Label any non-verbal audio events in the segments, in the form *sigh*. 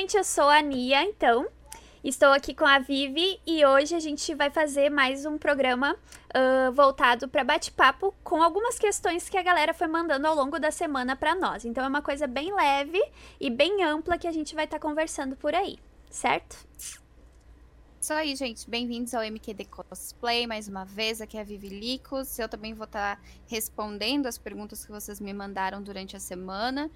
gente, eu sou a Nia, então. Estou aqui com a Vivi e hoje a gente vai fazer mais um programa uh, voltado para bate-papo com algumas questões que a galera foi mandando ao longo da semana para nós. Então é uma coisa bem leve e bem ampla que a gente vai estar tá conversando por aí, certo? Isso aí, gente. Bem-vindos ao MQD Cosplay mais uma vez. Aqui é a Vivi Licos. Eu também vou estar tá respondendo as perguntas que vocês me mandaram durante a semana.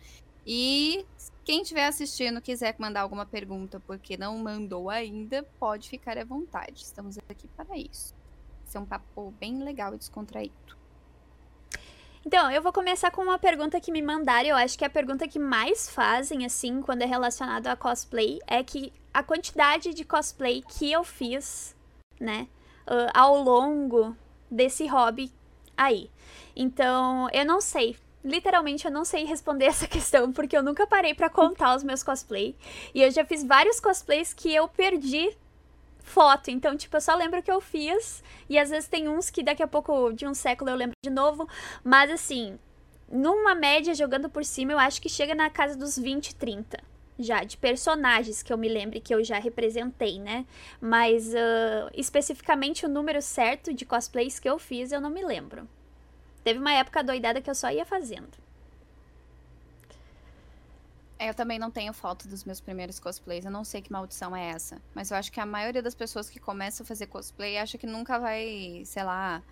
E quem estiver assistindo quiser mandar alguma pergunta porque não mandou ainda, pode ficar à vontade. Estamos aqui para isso. Isso é um papo bem legal e descontraído. Então, eu vou começar com uma pergunta que me mandaram. Eu acho que a pergunta que mais fazem, assim, quando é relacionado a cosplay, é que a quantidade de cosplay que eu fiz, né, uh, ao longo desse hobby aí. Então, eu não sei literalmente eu não sei responder *laughs* essa questão, porque eu nunca parei para contar os meus cosplay. E eu já fiz vários cosplays que eu perdi foto. Então, tipo, eu só lembro que eu fiz. E às vezes tem uns que daqui a pouco, de um século, eu lembro de novo. Mas assim, numa média, jogando por cima, eu acho que chega na casa dos 20, 30. Já, de personagens que eu me lembre que eu já representei, né? Mas uh, especificamente o número certo de cosplays que eu fiz, eu não me lembro. Teve uma época doidada que eu só ia fazendo. É, eu também não tenho foto dos meus primeiros cosplays. Eu não sei que maldição é essa. Mas eu acho que a maioria das pessoas que começam a fazer cosplay acha que nunca vai, sei lá,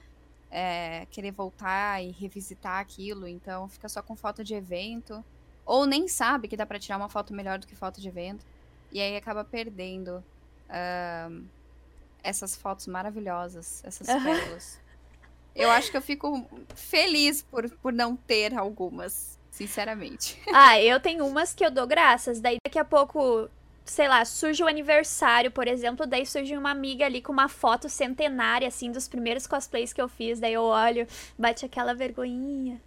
é, querer voltar e revisitar aquilo. Então fica só com foto de evento. Ou nem sabe que dá pra tirar uma foto melhor do que foto de evento. E aí acaba perdendo uh, essas fotos maravilhosas, essas *laughs* pérolas. Eu acho que eu fico feliz por, por não ter algumas, sinceramente. *laughs* Ah, eu tenho umas que eu dou graças. Daí daqui a pouco, sei lá, surge o aniversário, por exemplo, daí surge uma amiga ali com uma foto centenária, assim, dos primeiros cosplays que eu fiz. Daí eu olho, bate aquela vergonhinha.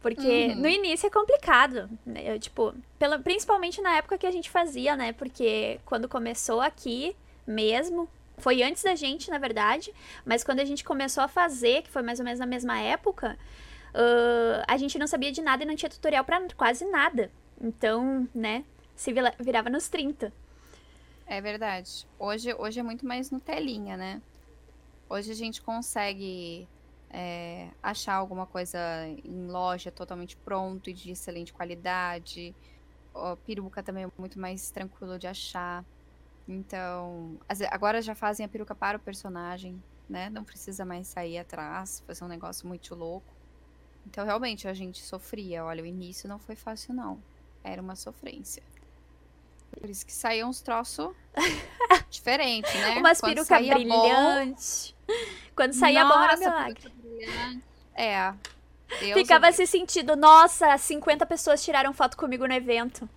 Porque uhum. no início é complicado. Né? Eu, tipo, pela, principalmente na época que a gente fazia, né? Porque quando começou aqui mesmo, foi antes da gente, na verdade, mas quando a gente começou a fazer, que foi mais ou menos na mesma época, uh, a gente não sabia de nada e não tinha tutorial para quase nada. Então, né, se virava nos 30. É verdade. Hoje, hoje é muito mais no telinha, né? Hoje a gente consegue é, achar alguma coisa em loja totalmente pronto e de excelente qualidade. O peruca também é muito mais tranquilo de achar. Então, agora já fazem a peruca para o personagem, né? Não precisa mais sair atrás, fazer um negócio muito louco. Então, realmente, a gente sofria. Olha, o início não foi fácil, não. Era uma sofrência. Por isso que saíam uns troços *laughs* diferentes, né? Umas perucas brilhantes. Quando saía nossa, bom era milagre. É. Deus Ficava se sentindo, nossa, 50 pessoas tiraram foto comigo no evento.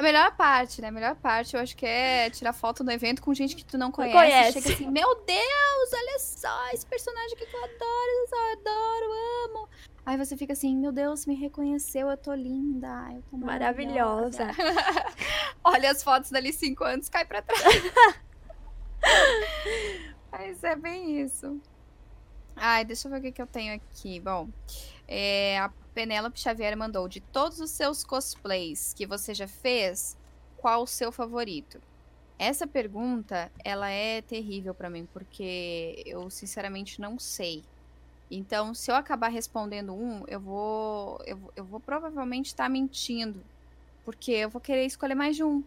A melhor parte, né? A melhor parte, eu acho que é tirar foto no evento com gente que tu não conhece. conhece. Chega assim, meu Deus, olha só, esse personagem que eu adoro, eu adoro, amo. Aí você fica assim, meu Deus, me reconheceu, eu tô linda, eu tô maravilhosa. maravilhosa. *laughs* olha as fotos dali cinco anos, cai pra trás. *laughs* Mas é bem isso. Ai, deixa eu ver o que, que eu tenho aqui. Bom, é, a Penélope Xavier mandou: de todos os seus cosplays que você já fez, qual o seu favorito? Essa pergunta, ela é terrível para mim, porque eu sinceramente não sei. Então, se eu acabar respondendo um, eu vou eu, eu vou provavelmente estar tá mentindo, porque eu vou querer escolher mais de um.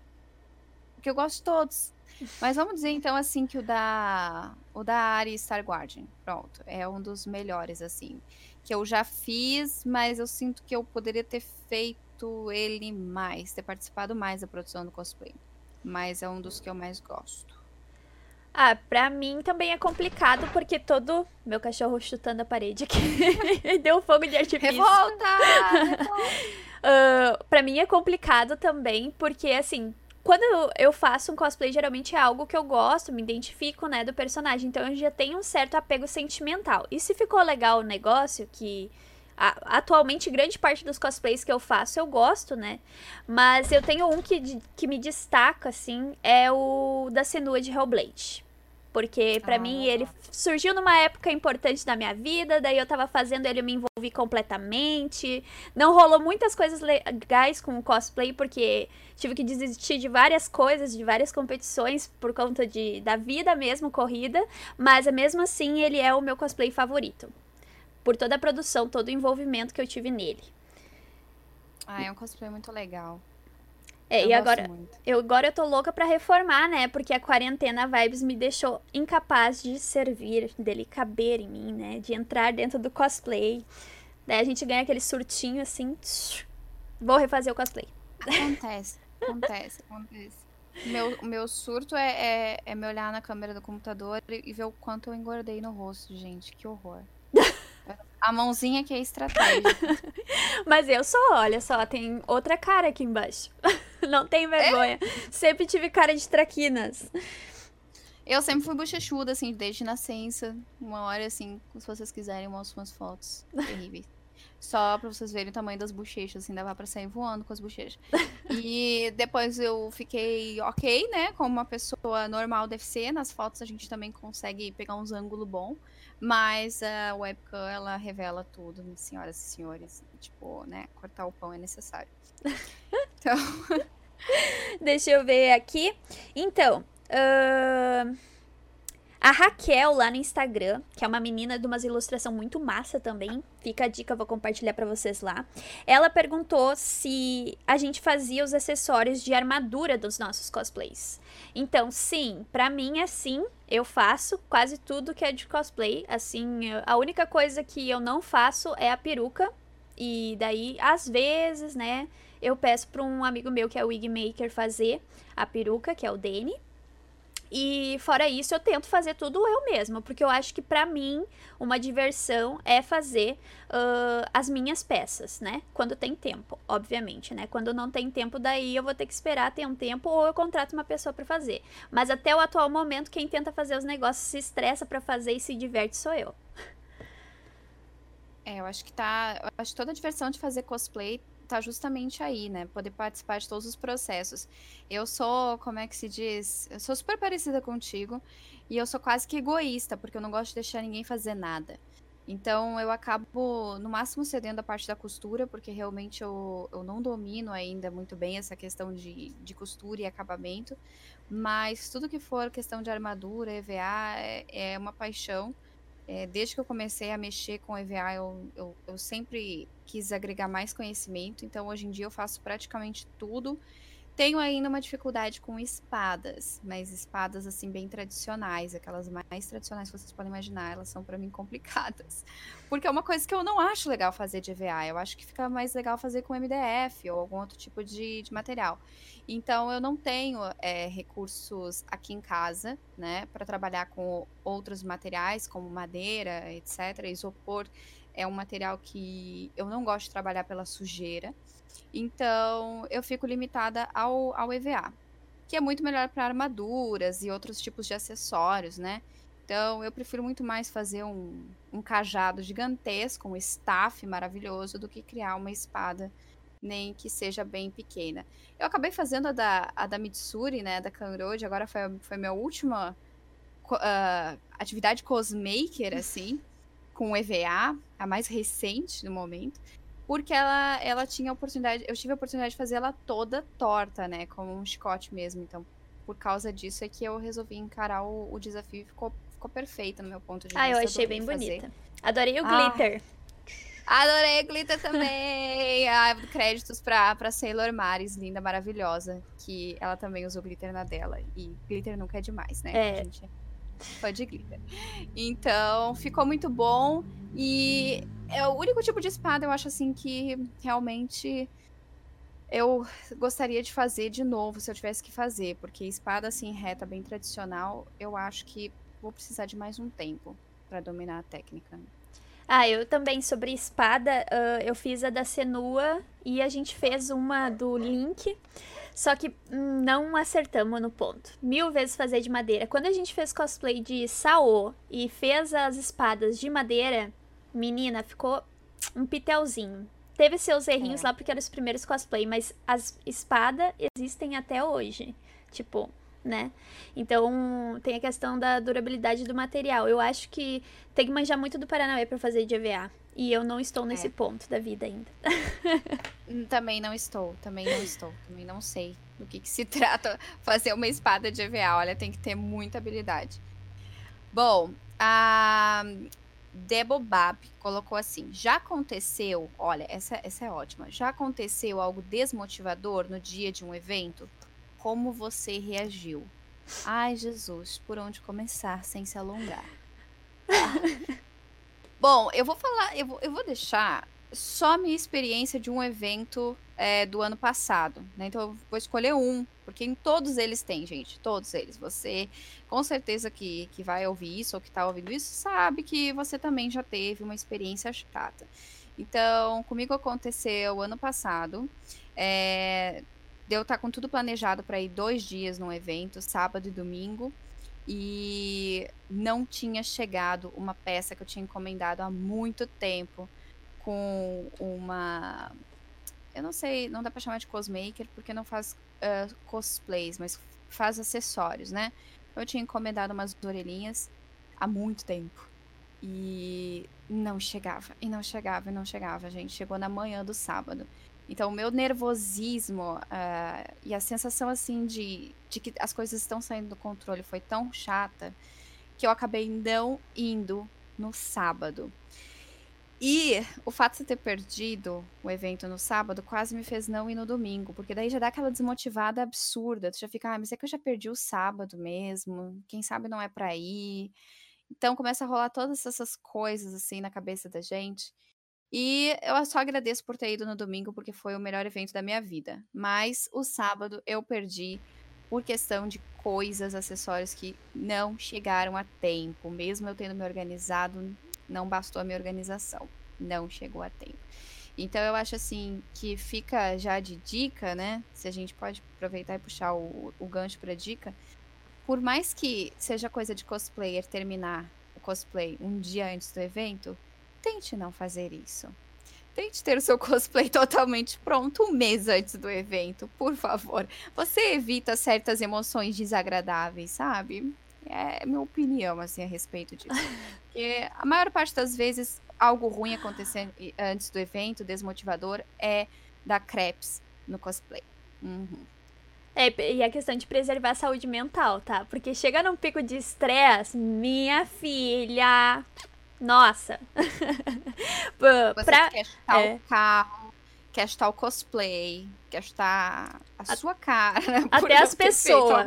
Porque eu gosto de todos. Mas vamos dizer então assim que o da o da Ari Star Guardian, pronto, é um dos melhores assim que eu já fiz, mas eu sinto que eu poderia ter feito ele mais, ter participado mais da produção do cosplay. Mas é um dos que eu mais gosto. Ah, pra mim também é complicado, porque todo. Meu cachorro chutando a parede aqui. *laughs* Deu fogo de artifício. Revolta! Revolta! *laughs* uh, pra mim é complicado também, porque assim, quando eu faço um cosplay, geralmente é algo que eu gosto, me identifico, né, do personagem. Então eu já tenho um certo apego sentimental. E se ficou legal o negócio, que a, atualmente grande parte dos cosplays que eu faço eu gosto, né? Mas eu tenho um que, que me destaca, assim, é o da Senua de Hellblade. Porque para ah, mim ele surgiu numa época importante da minha vida, daí eu tava fazendo ele, eu me envolvi completamente. Não rolou muitas coisas legais com o cosplay, porque tive que desistir de várias coisas, de várias competições por conta de, da vida mesmo, corrida. Mas mesmo assim ele é o meu cosplay favorito. Por toda a produção, todo o envolvimento que eu tive nele. Ah, é um cosplay muito legal. É, eu e agora eu agora eu tô louca para reformar, né? Porque a quarentena vibes me deixou incapaz de servir, dele caber em mim, né? De entrar dentro do cosplay. Daí a gente ganha aquele surtinho assim. Tsh, vou refazer o cosplay. Acontece, acontece, acontece. Meu, meu surto é, é, é me olhar na câmera do computador e ver o quanto eu engordei no rosto, gente. Que horror. A mãozinha que é estratégia. *laughs* Mas eu sou, olha só, tem outra cara aqui embaixo. *laughs* Não tem vergonha. É? Sempre tive cara de traquinas. Eu sempre fui bochechuda, assim, desde nascença. Uma hora, assim, se vocês quiserem, eu mostro umas fotos *laughs* terríveis. Só pra vocês verem o tamanho das bochechas, assim, dava pra sair voando com as bochechas. *laughs* E depois eu fiquei ok, né? Como uma pessoa normal deve ser. Nas fotos a gente também consegue pegar uns ângulos bons. Mas a webcam, ela revela tudo, senhoras e senhores. Tipo, né? Cortar o pão é necessário. Então. *laughs* Deixa eu ver aqui. Então. Uh... A Raquel lá no Instagram, que é uma menina de umas ilustração muito massa também, fica a dica, vou compartilhar para vocês lá. Ela perguntou se a gente fazia os acessórios de armadura dos nossos cosplays. Então, sim, para mim é sim, eu faço quase tudo que é de cosplay. Assim, a única coisa que eu não faço é a peruca. E daí, às vezes, né, eu peço para um amigo meu que é o Wigmaker fazer a peruca, que é o Dani. E fora isso, eu tento fazer tudo eu mesma, porque eu acho que para mim uma diversão é fazer uh, as minhas peças, né? Quando tem tempo, obviamente, né? Quando não tem tempo, daí eu vou ter que esperar ter um tempo ou eu contrato uma pessoa para fazer. Mas até o atual momento, quem tenta fazer os negócios se estressa para fazer e se diverte sou eu. É, eu acho que tá. Eu acho que toda a diversão de fazer cosplay tá justamente aí, né? Poder participar de todos os processos. Eu sou, como é que se diz? Eu sou super parecida contigo e eu sou quase que egoísta, porque eu não gosto de deixar ninguém fazer nada. Então eu acabo, no máximo, cedendo a parte da costura, porque realmente eu, eu não domino ainda muito bem essa questão de, de costura e acabamento. Mas tudo que for questão de armadura, EVA, é, é uma paixão. É, desde que eu comecei a mexer com EVA, eu, eu, eu, sempre quis agregar mais conhecimento, então hoje em dia eu faço praticamente tudo. Tenho ainda uma dificuldade com espadas, mas espadas assim bem tradicionais, aquelas mais tradicionais que vocês podem imaginar, elas são para mim complicadas. *laughs* Porque é uma coisa que eu não acho legal fazer de EVA, eu acho que fica mais legal fazer com MDF ou algum outro tipo de, de material. Então eu não tenho é, recursos aqui em casa, né, para trabalhar com outros materiais como madeira, etc. Isopor é um material que eu não gosto de trabalhar pela sujeira. Então eu fico limitada ao, ao EVA, que é muito melhor para armaduras e outros tipos de acessórios, né? Então eu prefiro muito mais fazer um, um cajado gigantesco, um staff maravilhoso, do que criar uma espada nem que seja bem pequena. Eu acabei fazendo a da, a da Mitsuri, né, da Kanroji, agora foi, foi minha última uh, atividade cosmaker, assim, com EVA, a mais recente no momento, porque ela, ela tinha a oportunidade, eu tive a oportunidade de fazer ela toda torta, né, como um chicote mesmo, então por causa disso é que eu resolvi encarar o, o desafio e ficou, ficou perfeito no meu ponto de vista. Ah, eu achei bem fazer. bonita. Adorei o ah, glitter. Adorei a Glitter também. *laughs* ah, créditos pra, pra Sailor Maris, linda, maravilhosa. Que ela também usou glitter na dela. E glitter nunca é demais, né? É. A gente é de glitter. Então, ficou muito bom. E é o único tipo de espada, eu acho assim, que realmente eu gostaria de fazer de novo, se eu tivesse que fazer. Porque espada assim, reta, bem tradicional, eu acho que vou precisar de mais um tempo para dominar a técnica. Ah, eu também sobre espada, uh, eu fiz a da Senua e a gente fez uma do Link. Só que não acertamos no ponto. Mil vezes fazer de madeira. Quando a gente fez cosplay de Sao e fez as espadas de madeira, menina, ficou um pitelzinho. Teve seus errinhos é. lá porque eram os primeiros cosplay, mas as espadas existem até hoje. Tipo, né? Então, tem a questão da durabilidade do material. Eu acho que tem que manjar muito do Paranauê para fazer de EVA. E eu não estou nesse é. ponto da vida ainda. Hum, também não estou, também não estou. Também não sei do que, que se *laughs* trata fazer uma espada de EVA. Olha, tem que ter muita habilidade. Bom, a Debobab colocou assim: já aconteceu, olha, essa, essa é ótima. Já aconteceu algo desmotivador no dia de um evento? Como você reagiu? Ai, Jesus, por onde começar sem se alongar? *laughs* Bom, eu vou falar, eu vou, eu vou deixar só minha experiência de um evento é, do ano passado, né? Então eu vou escolher um, porque em todos eles tem, gente, todos eles. Você, com certeza que, que vai ouvir isso ou que tá ouvindo isso, sabe que você também já teve uma experiência chata. Então, comigo aconteceu ano passado. É, de eu estar tá com tudo planejado para ir dois dias num evento, sábado e domingo e não tinha chegado uma peça que eu tinha encomendado há muito tempo com uma eu não sei, não dá para chamar de cosmaker porque não faz uh, cosplays, mas faz acessórios, né? Eu tinha encomendado umas orelhinhas há muito tempo e não chegava, e não chegava, e não chegava, gente. Chegou na manhã do sábado. Então, o meu nervosismo uh, e a sensação, assim, de, de que as coisas estão saindo do controle foi tão chata que eu acabei não indo no sábado. E o fato de ter perdido o evento no sábado quase me fez não ir no domingo, porque daí já dá aquela desmotivada absurda. Tu já fica, ah, mas é que eu já perdi o sábado mesmo, quem sabe não é pra ir. Então começa a rolar todas essas coisas assim na cabeça da gente. E eu só agradeço por ter ido no domingo, porque foi o melhor evento da minha vida. Mas o sábado eu perdi por questão de coisas, acessórios que não chegaram a tempo. Mesmo eu tendo me organizado, não bastou a minha organização. Não chegou a tempo. Então eu acho assim que fica já de dica, né? Se a gente pode aproveitar e puxar o, o gancho para dica. Por mais que seja coisa de cosplayer terminar o cosplay um dia antes do evento, tente não fazer isso. Tente ter o seu *laughs* cosplay totalmente pronto um mês antes do evento, por favor. Você evita certas emoções desagradáveis, sabe? É minha opinião, assim, a respeito disso. Porque a maior parte das vezes, algo ruim acontecendo antes do evento, desmotivador, é da creps no cosplay. Uhum. É, e a questão de preservar a saúde mental, tá? Porque chega num pico de estresse, minha filha, nossa. *laughs* Você pra... quer chutar é. o carro, quer chutar o cosplay, quer chutar a, a sua cara. *laughs* Até as pessoas.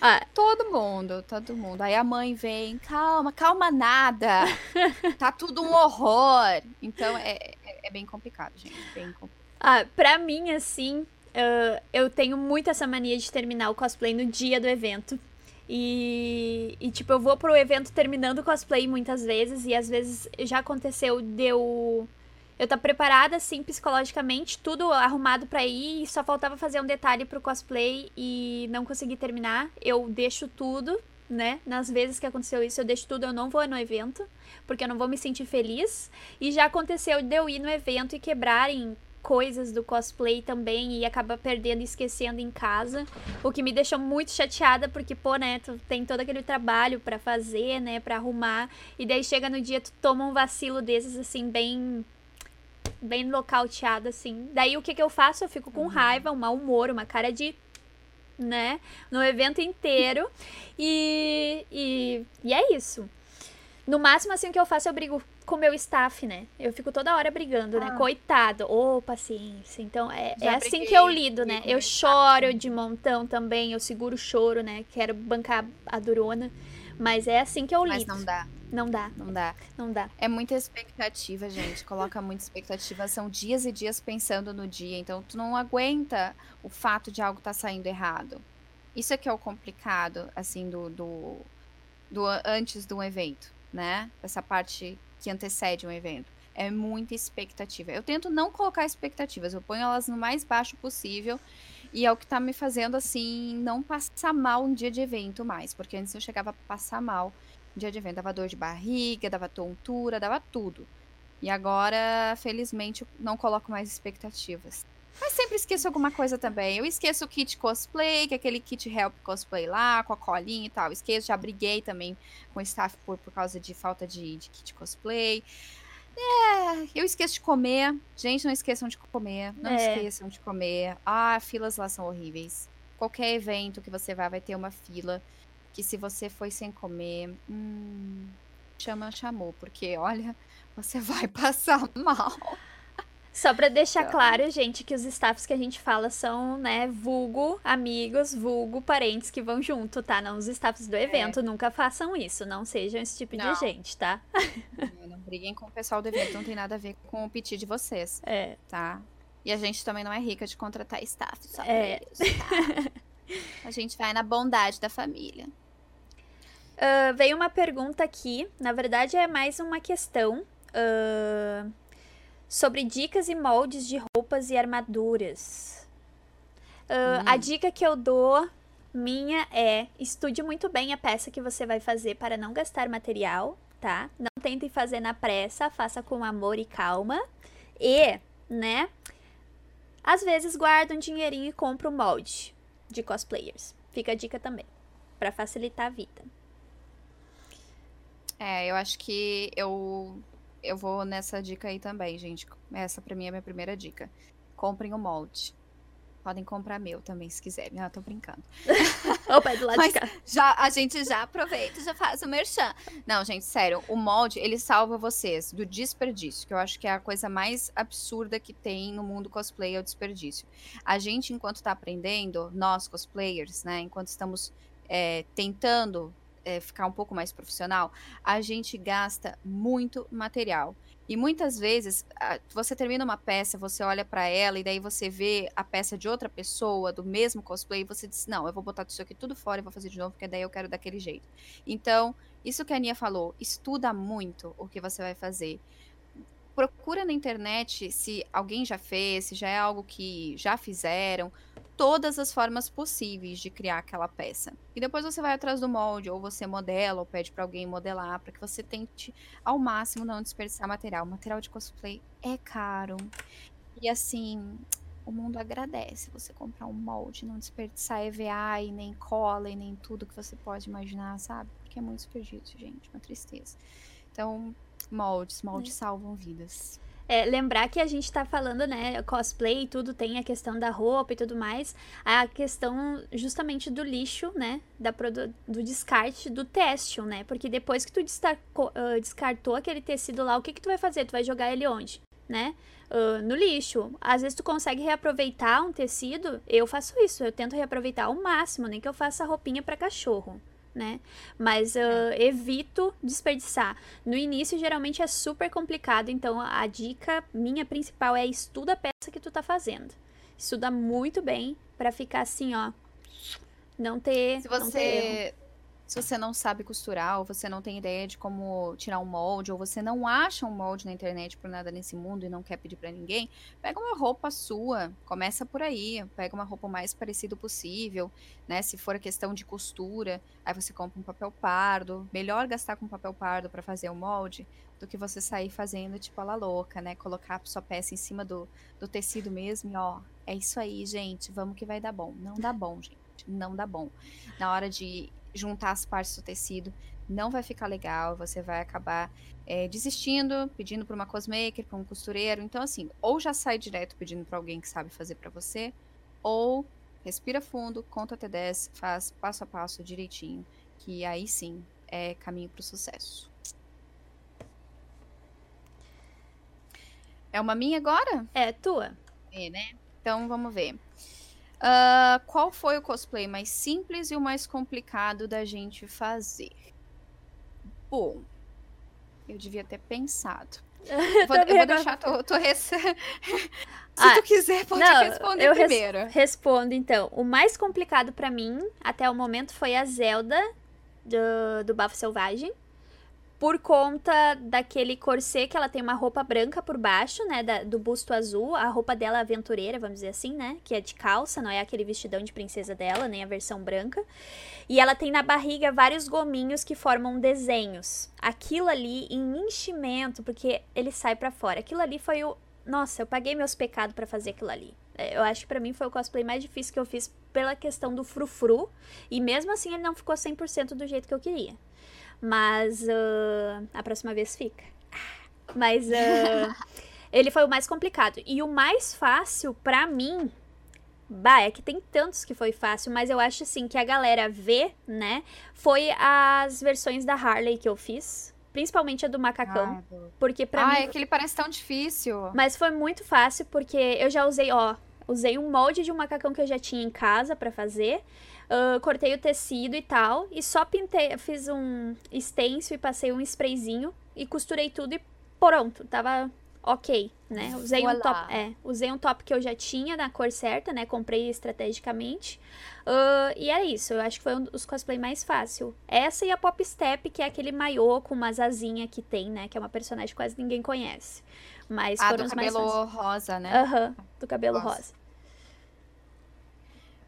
Ah. Todo mundo, todo mundo. Aí a mãe vem, calma, calma nada. *laughs* tá tudo um horror. Então é, é, é bem complicado, gente. Bem complicado. Ah, pra mim, assim, uh, eu tenho muito essa mania de terminar o cosplay no dia do evento. E, e, tipo, eu vou pro evento terminando o cosplay muitas vezes, e às vezes já aconteceu de eu. Eu tá preparada, assim, psicologicamente, tudo arrumado para ir, e só faltava fazer um detalhe pro cosplay e não consegui terminar. Eu deixo tudo, né? Nas vezes que aconteceu isso, eu deixo tudo, eu não vou no evento, porque eu não vou me sentir feliz. E já aconteceu de eu ir no evento e quebrarem coisas do cosplay também e acaba perdendo e esquecendo em casa. O que me deixou muito chateada, porque, pô, né, tu tem todo aquele trabalho para fazer, né, para arrumar, e daí chega no dia tu toma um vacilo desses, assim, bem. Bem nocauteado, assim. Daí o que que eu faço? Eu fico com uhum. raiva, um mau humor, uma cara de né? No evento inteiro. E, e, e é isso. No máximo, assim, o que eu faço, eu brigo com o meu staff, né? Eu fico toda hora brigando, né? ah. né? Coitado. Ô, oh, paciência. Então, é, é assim que eu lido, né? Eu choro de montão também, eu seguro o choro, né? Quero bancar a durona. Mas é assim que eu lido. Mas não dá. Não dá. Não dá. Não dá. É muita expectativa, gente. Coloca muita expectativa. São dias e dias pensando no dia. Então, tu não aguenta o fato de algo estar tá saindo errado. Isso é que é o complicado, assim, do, do, do antes de um evento né? Essa parte que antecede um evento. É muita expectativa. Eu tento não colocar expectativas, eu ponho elas no mais baixo possível. E é o que tá me fazendo, assim, não passar mal um dia de evento mais. Porque antes eu chegava a passar mal dia de evento. Dava dor de barriga, dava tontura, dava tudo. E agora, felizmente, não coloco mais expectativas. Mas sempre esqueço alguma coisa também. Eu esqueço o kit cosplay, que é aquele kit help cosplay lá, com a colinha e tal. Esqueço, já briguei também com o staff por, por causa de falta de, de kit cosplay. É, eu esqueço de comer. Gente, não esqueçam de comer. Não É. esqueçam de comer. Ah, filas lá são horríveis. Qualquer evento que você vá, vai ter uma fila. Que se você foi sem comer, hum, chama, chamou. Porque, olha, você *laughs* vai passar mal. Só pra deixar Então. claro, gente, que os staffs que a gente fala são, né, vulgo amigos, vulgo parentes que vão junto, tá? Não os staffs do evento. Nunca façam isso. Não sejam esse tipo Não. de gente, tá? Não briguem com o pessoal do evento, não tem nada a ver com o piti de vocês, É. tá? E a gente também não é rica de contratar staff só É. eles, tá? *laughs* A gente vai na bondade da família. Ah, veio uma pergunta aqui, na verdade é mais uma questão ah, sobre dicas e moldes de roupas e armaduras. A Hum. dica que eu dou minha é estude muito bem a peça que você vai fazer para não gastar material, tá? Não tente fazer na pressa, faça com amor e calma. E, né? Às vezes guarda um dinheirinho e compra um molde de cosplayers. Fica a dica também, para facilitar a vida. É, eu acho que eu eu vou nessa dica aí também, gente. Essa pra mim é a minha primeira dica. Comprem o molde. Podem comprar meu também, se quiserem. Ah, tô brincando. *laughs* Opa, é do lado Mas- de cá. Já, a gente já aproveita e já faz o merchan. Não, gente, sério, o molde, ele salva vocês do desperdício, que eu acho que é a coisa mais absurda que tem no mundo cosplay, é o desperdício. A gente, enquanto tá aprendendo, nós cosplayers, né, enquanto estamos é, tentando é, ficar um pouco mais profissional, a gente gasta muito material. E muitas vezes, você termina uma peça, você olha pra ela e daí você vê a peça de outra pessoa, do mesmo cosplay, e você diz: Não, eu vou botar isso aqui tudo fora e vou fazer de novo, porque daí eu quero daquele jeito. Então, isso que a Aninha falou, estuda muito o que você vai fazer. Procura na internet se alguém já fez, se já é algo que já fizeram, todas as formas possíveis de criar aquela peça. E depois você vai atrás do molde, ou você modela, ou pede pra alguém modelar, para que você tente ao máximo não desperdiçar material. Material de cosplay é caro. E assim, o mundo agradece você comprar um molde, não desperdiçar EVA e nem cola e nem tudo que você pode imaginar, sabe? Porque é muito desperdício, gente, uma tristeza. Então, moldes, moldes salvam vidas. É, lembrar que a gente tá falando, né, cosplay e tudo, tem a questão da roupa e tudo mais, a questão justamente do lixo, né, da do descarte do têxtil, né, porque depois que tu ah, descartou aquele tecido lá, o que que tu vai fazer? Tu vai jogar ele onde, né? Ah, no lixo. Às vezes tu consegue reaproveitar um tecido, eu faço isso, eu tento reaproveitar ao máximo, nem que eu faça roupinha para cachorro. Né? Mas ah, evito desperdiçar. No início, geralmente é super complicado, então a dica minha principal é estuda a peça que tu tá fazendo. Estuda muito bem pra ficar assim, ó. Não ter. Se não ter você, se você não sabe costurar, ou você não tem ideia de como tirar um molde, ou você não acha um molde na internet por nada nesse mundo e não quer pedir pra ninguém, pega uma roupa sua, começa por aí, pega uma roupa o mais parecido possível, né? Se for a questão de costura, aí você compra um papel pardo. Melhor gastar com papel pardo pra fazer o molde do que você sair fazendo tipo a la louca, né? Colocar a sua peça em cima do, do tecido mesmo e ó, é isso aí, gente, vamos que vai dar bom. Não dá bom, gente, não dá bom. Na hora de juntar as partes do tecido, não vai ficar legal, você vai acabar é, desistindo, pedindo para uma cosmaker, para um costureiro. Então, assim, ou já sai direto pedindo para alguém que sabe fazer para você, ou respira fundo, conta até 10, faz passo a passo direitinho, que aí sim é caminho para o sucesso. É uma minha agora? É tua. É, né? Então vamos ver. Ah, qual foi o cosplay mais simples e o mais complicado da gente fazer? Bom, eu devia ter pensado. Eu *laughs* vou, eu vou deixar *laughs* tu, tu res- Se Ah, tu quiser, pode não, responder eu res- primeiro. Respondo então. O mais complicado pra mim, até o momento, foi a Zelda do, do Bafo Selvagem. Por conta daquele corset que ela tem uma roupa branca por baixo, né? da- do busto azul. A roupa dela é aventureira, vamos dizer assim, né? Que é de calça, não é aquele vestidão de princesa dela, nem a versão branca. E ela tem na barriga vários gominhos que formam desenhos. Aquilo ali em enchimento, porque ele sai pra fora. Aquilo ali foi o. Nossa, eu paguei meus pecados pra fazer aquilo ali. Eu acho que pra mim foi o cosplay mais difícil que eu fiz pela questão do frufru. E mesmo assim ele não ficou 100% do jeito que eu queria. Mas uh, a próxima vez fica. Mas uh, *laughs* ele foi o mais complicado. E o mais fácil pra mim Bah, é que tem tantos que foi fácil, mas eu acho assim que a galera vê, né? Foi as versões da Harley que eu fiz. Principalmente a do macacão. Ai, porque pra Ai, mim. Ai, é que ele parece tão difícil. Mas foi muito fácil, porque eu já usei, ó. Usei um molde de um macacão que eu já tinha em casa para fazer. Uh, cortei o tecido e tal. E só pintei, fiz um stencil e passei um sprayzinho. E costurei tudo e pronto. Tava ok, né? Usei um top, é, usei um top que eu já tinha na cor certa, né? Comprei estrategicamente. Uh, e é isso, eu acho que foi um dos cosplay mais fácil. Essa e a Pop Step, que é aquele maiô com umas asinhas que tem, né? Que é uma personagem que quase ninguém conhece. Mas ah, foram do os cabelo mais rosa, né? Aham, uhum, do cabelo rosa. rosa.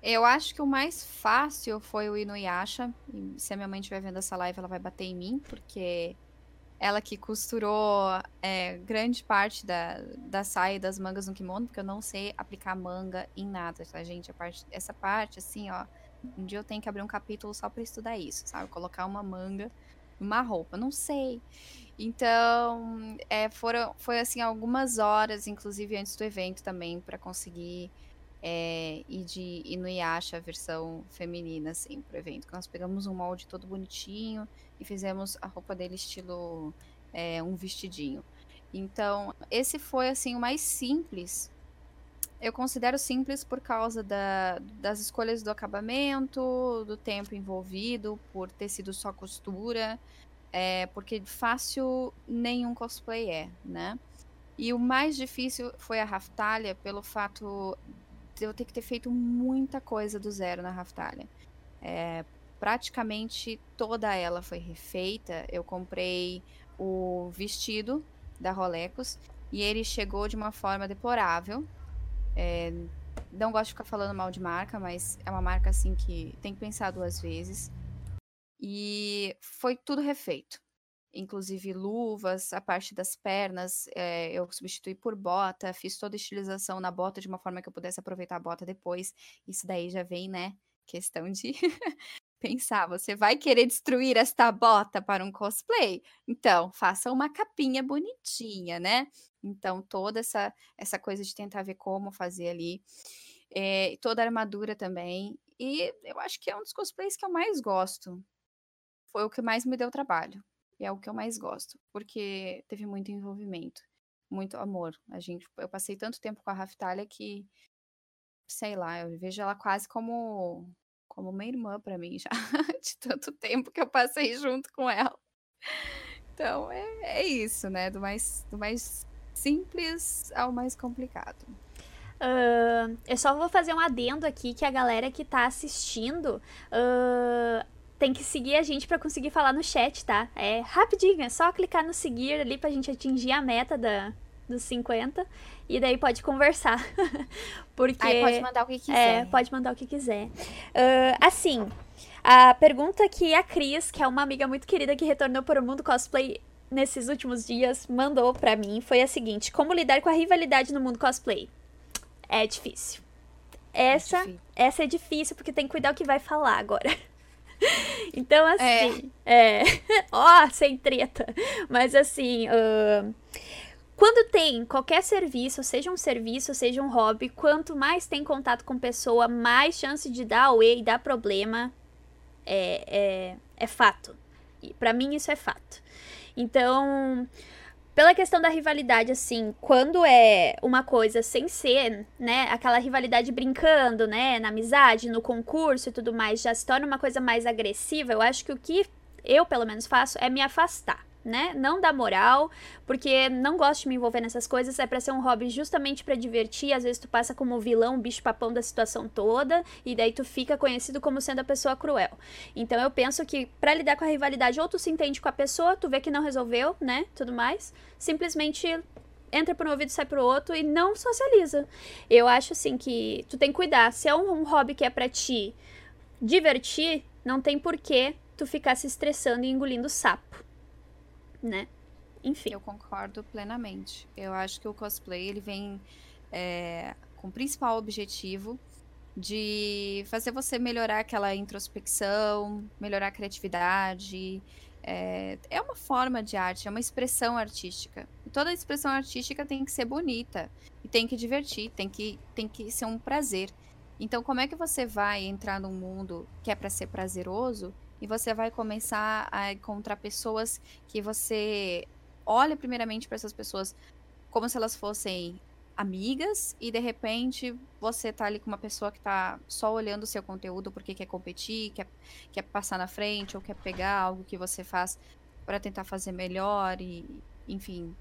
Eu acho que o mais fácil foi o Inuyasha. Se a minha mãe estiver vendo essa live, ela vai bater em mim, porque ela que costurou é, grande parte da, da saia e das mangas no kimono, porque eu não sei aplicar manga em nada, tá, gente? Parte, essa parte, assim, ó. Um dia eu tenho que abrir um capítulo só para estudar isso, sabe? Colocar uma manga numa roupa. Não sei. Então, é, foram, foi assim, algumas horas, inclusive antes do evento também, para conseguir é, ir de Inuyasha, a versão feminina, assim, pro evento. Nós pegamos um molde todo bonitinho e fizemos a roupa dele estilo é, um vestidinho. Então, esse foi, assim, o mais simples. Eu considero simples por causa da, das escolhas do acabamento, do tempo envolvido, por ter sido só costura, é, porque fácil nenhum cosplay é, né? E o mais difícil foi a Raftalha, pelo fato eu ter que ter feito muita coisa do zero na Raftalha. É, praticamente toda ela foi refeita. Eu comprei o vestido da Rolecos e ele chegou de uma forma deplorável. É, não gosto de ficar falando mal de marca, mas é uma marca assim que tem que pensar duas vezes. E foi tudo refeito. Inclusive luvas, a parte das pernas, é, eu substituí por bota, fiz toda a estilização na bota de uma forma que eu pudesse aproveitar a bota depois. Isso daí já vem, né? Questão de *laughs* pensar, você vai querer destruir esta bota para um cosplay? Então, faça uma capinha bonitinha, né? Então, toda essa, essa coisa de tentar ver como fazer ali. É, toda a armadura também. E eu acho que é um dos cosplays que eu mais gosto. Foi o que mais me deu trabalho. E é o que eu mais gosto. Porque teve muito envolvimento. Muito amor. A gente, eu passei tanto tempo com a Raftalha que, sei lá, eu vejo ela quase como como uma irmã para mim já, *laughs* de tanto tempo que eu passei junto com ela. Então é, é isso, né? Do mais, do mais simples ao mais complicado. Uh, eu só vou fazer um adendo aqui que a galera que tá assistindo uh, tem que seguir a gente para conseguir falar no chat, tá? É rapidinho, é só clicar no seguir ali pra gente atingir a meta da, dos 50 e daí pode conversar. *laughs* Porque. Aí pode mandar o que quiser. É, pode mandar o que quiser. Uh, assim, a pergunta que a Cris, que é uma amiga muito querida que retornou para o mundo cosplay nesses últimos dias, mandou para mim foi a seguinte: Como lidar com a rivalidade no mundo cosplay? É difícil. Essa é difícil. essa é difícil porque tem que cuidar o que vai falar agora. *laughs* *laughs* então, assim. É. *laughs* Ó, oh, sem treta. Mas, assim. Uh, quando tem qualquer serviço, seja um serviço, seja um hobby, quanto mais tem contato com pessoa, mais chance de dar away e dar problema é, é, é fato. E para mim isso é fato. Então, pela questão da rivalidade, assim, quando é uma coisa sem ser, né, aquela rivalidade brincando, né, na amizade, no concurso e tudo mais, já se torna uma coisa mais agressiva, eu acho que o que eu, pelo menos, faço é me afastar né? Não dá moral, porque não gosto de me envolver nessas coisas, é para ser um hobby justamente para divertir, às vezes tu passa como vilão, bicho papão da situação toda, e daí tu fica conhecido como sendo a pessoa cruel. Então eu penso que para lidar com a rivalidade, ou tu se entende com a pessoa, tu vê que não resolveu, né? Tudo mais, simplesmente entra por um ouvido sai pro outro e não socializa. Eu acho assim que tu tem que cuidar, se é um, um hobby que é para ti divertir, não tem porquê tu ficar se estressando e engolindo sapo né? Enfim. Eu concordo plenamente. Eu acho que o cosplay ele vem é, com o principal objetivo de fazer você melhorar aquela introspecção, melhorar a criatividade. É, é uma forma de arte, é uma expressão artística. E toda expressão artística tem que ser bonita e tem que divertir, tem que, tem que ser um prazer. Então, como é que você vai entrar num mundo que é para ser prazeroso e você vai começar a encontrar pessoas que você olha primeiramente para essas pessoas como se elas fossem amigas e de repente você tá ali com uma pessoa que tá só olhando o seu conteúdo porque quer competir, quer, quer passar na frente ou quer pegar algo que você faz para tentar fazer melhor e, enfim,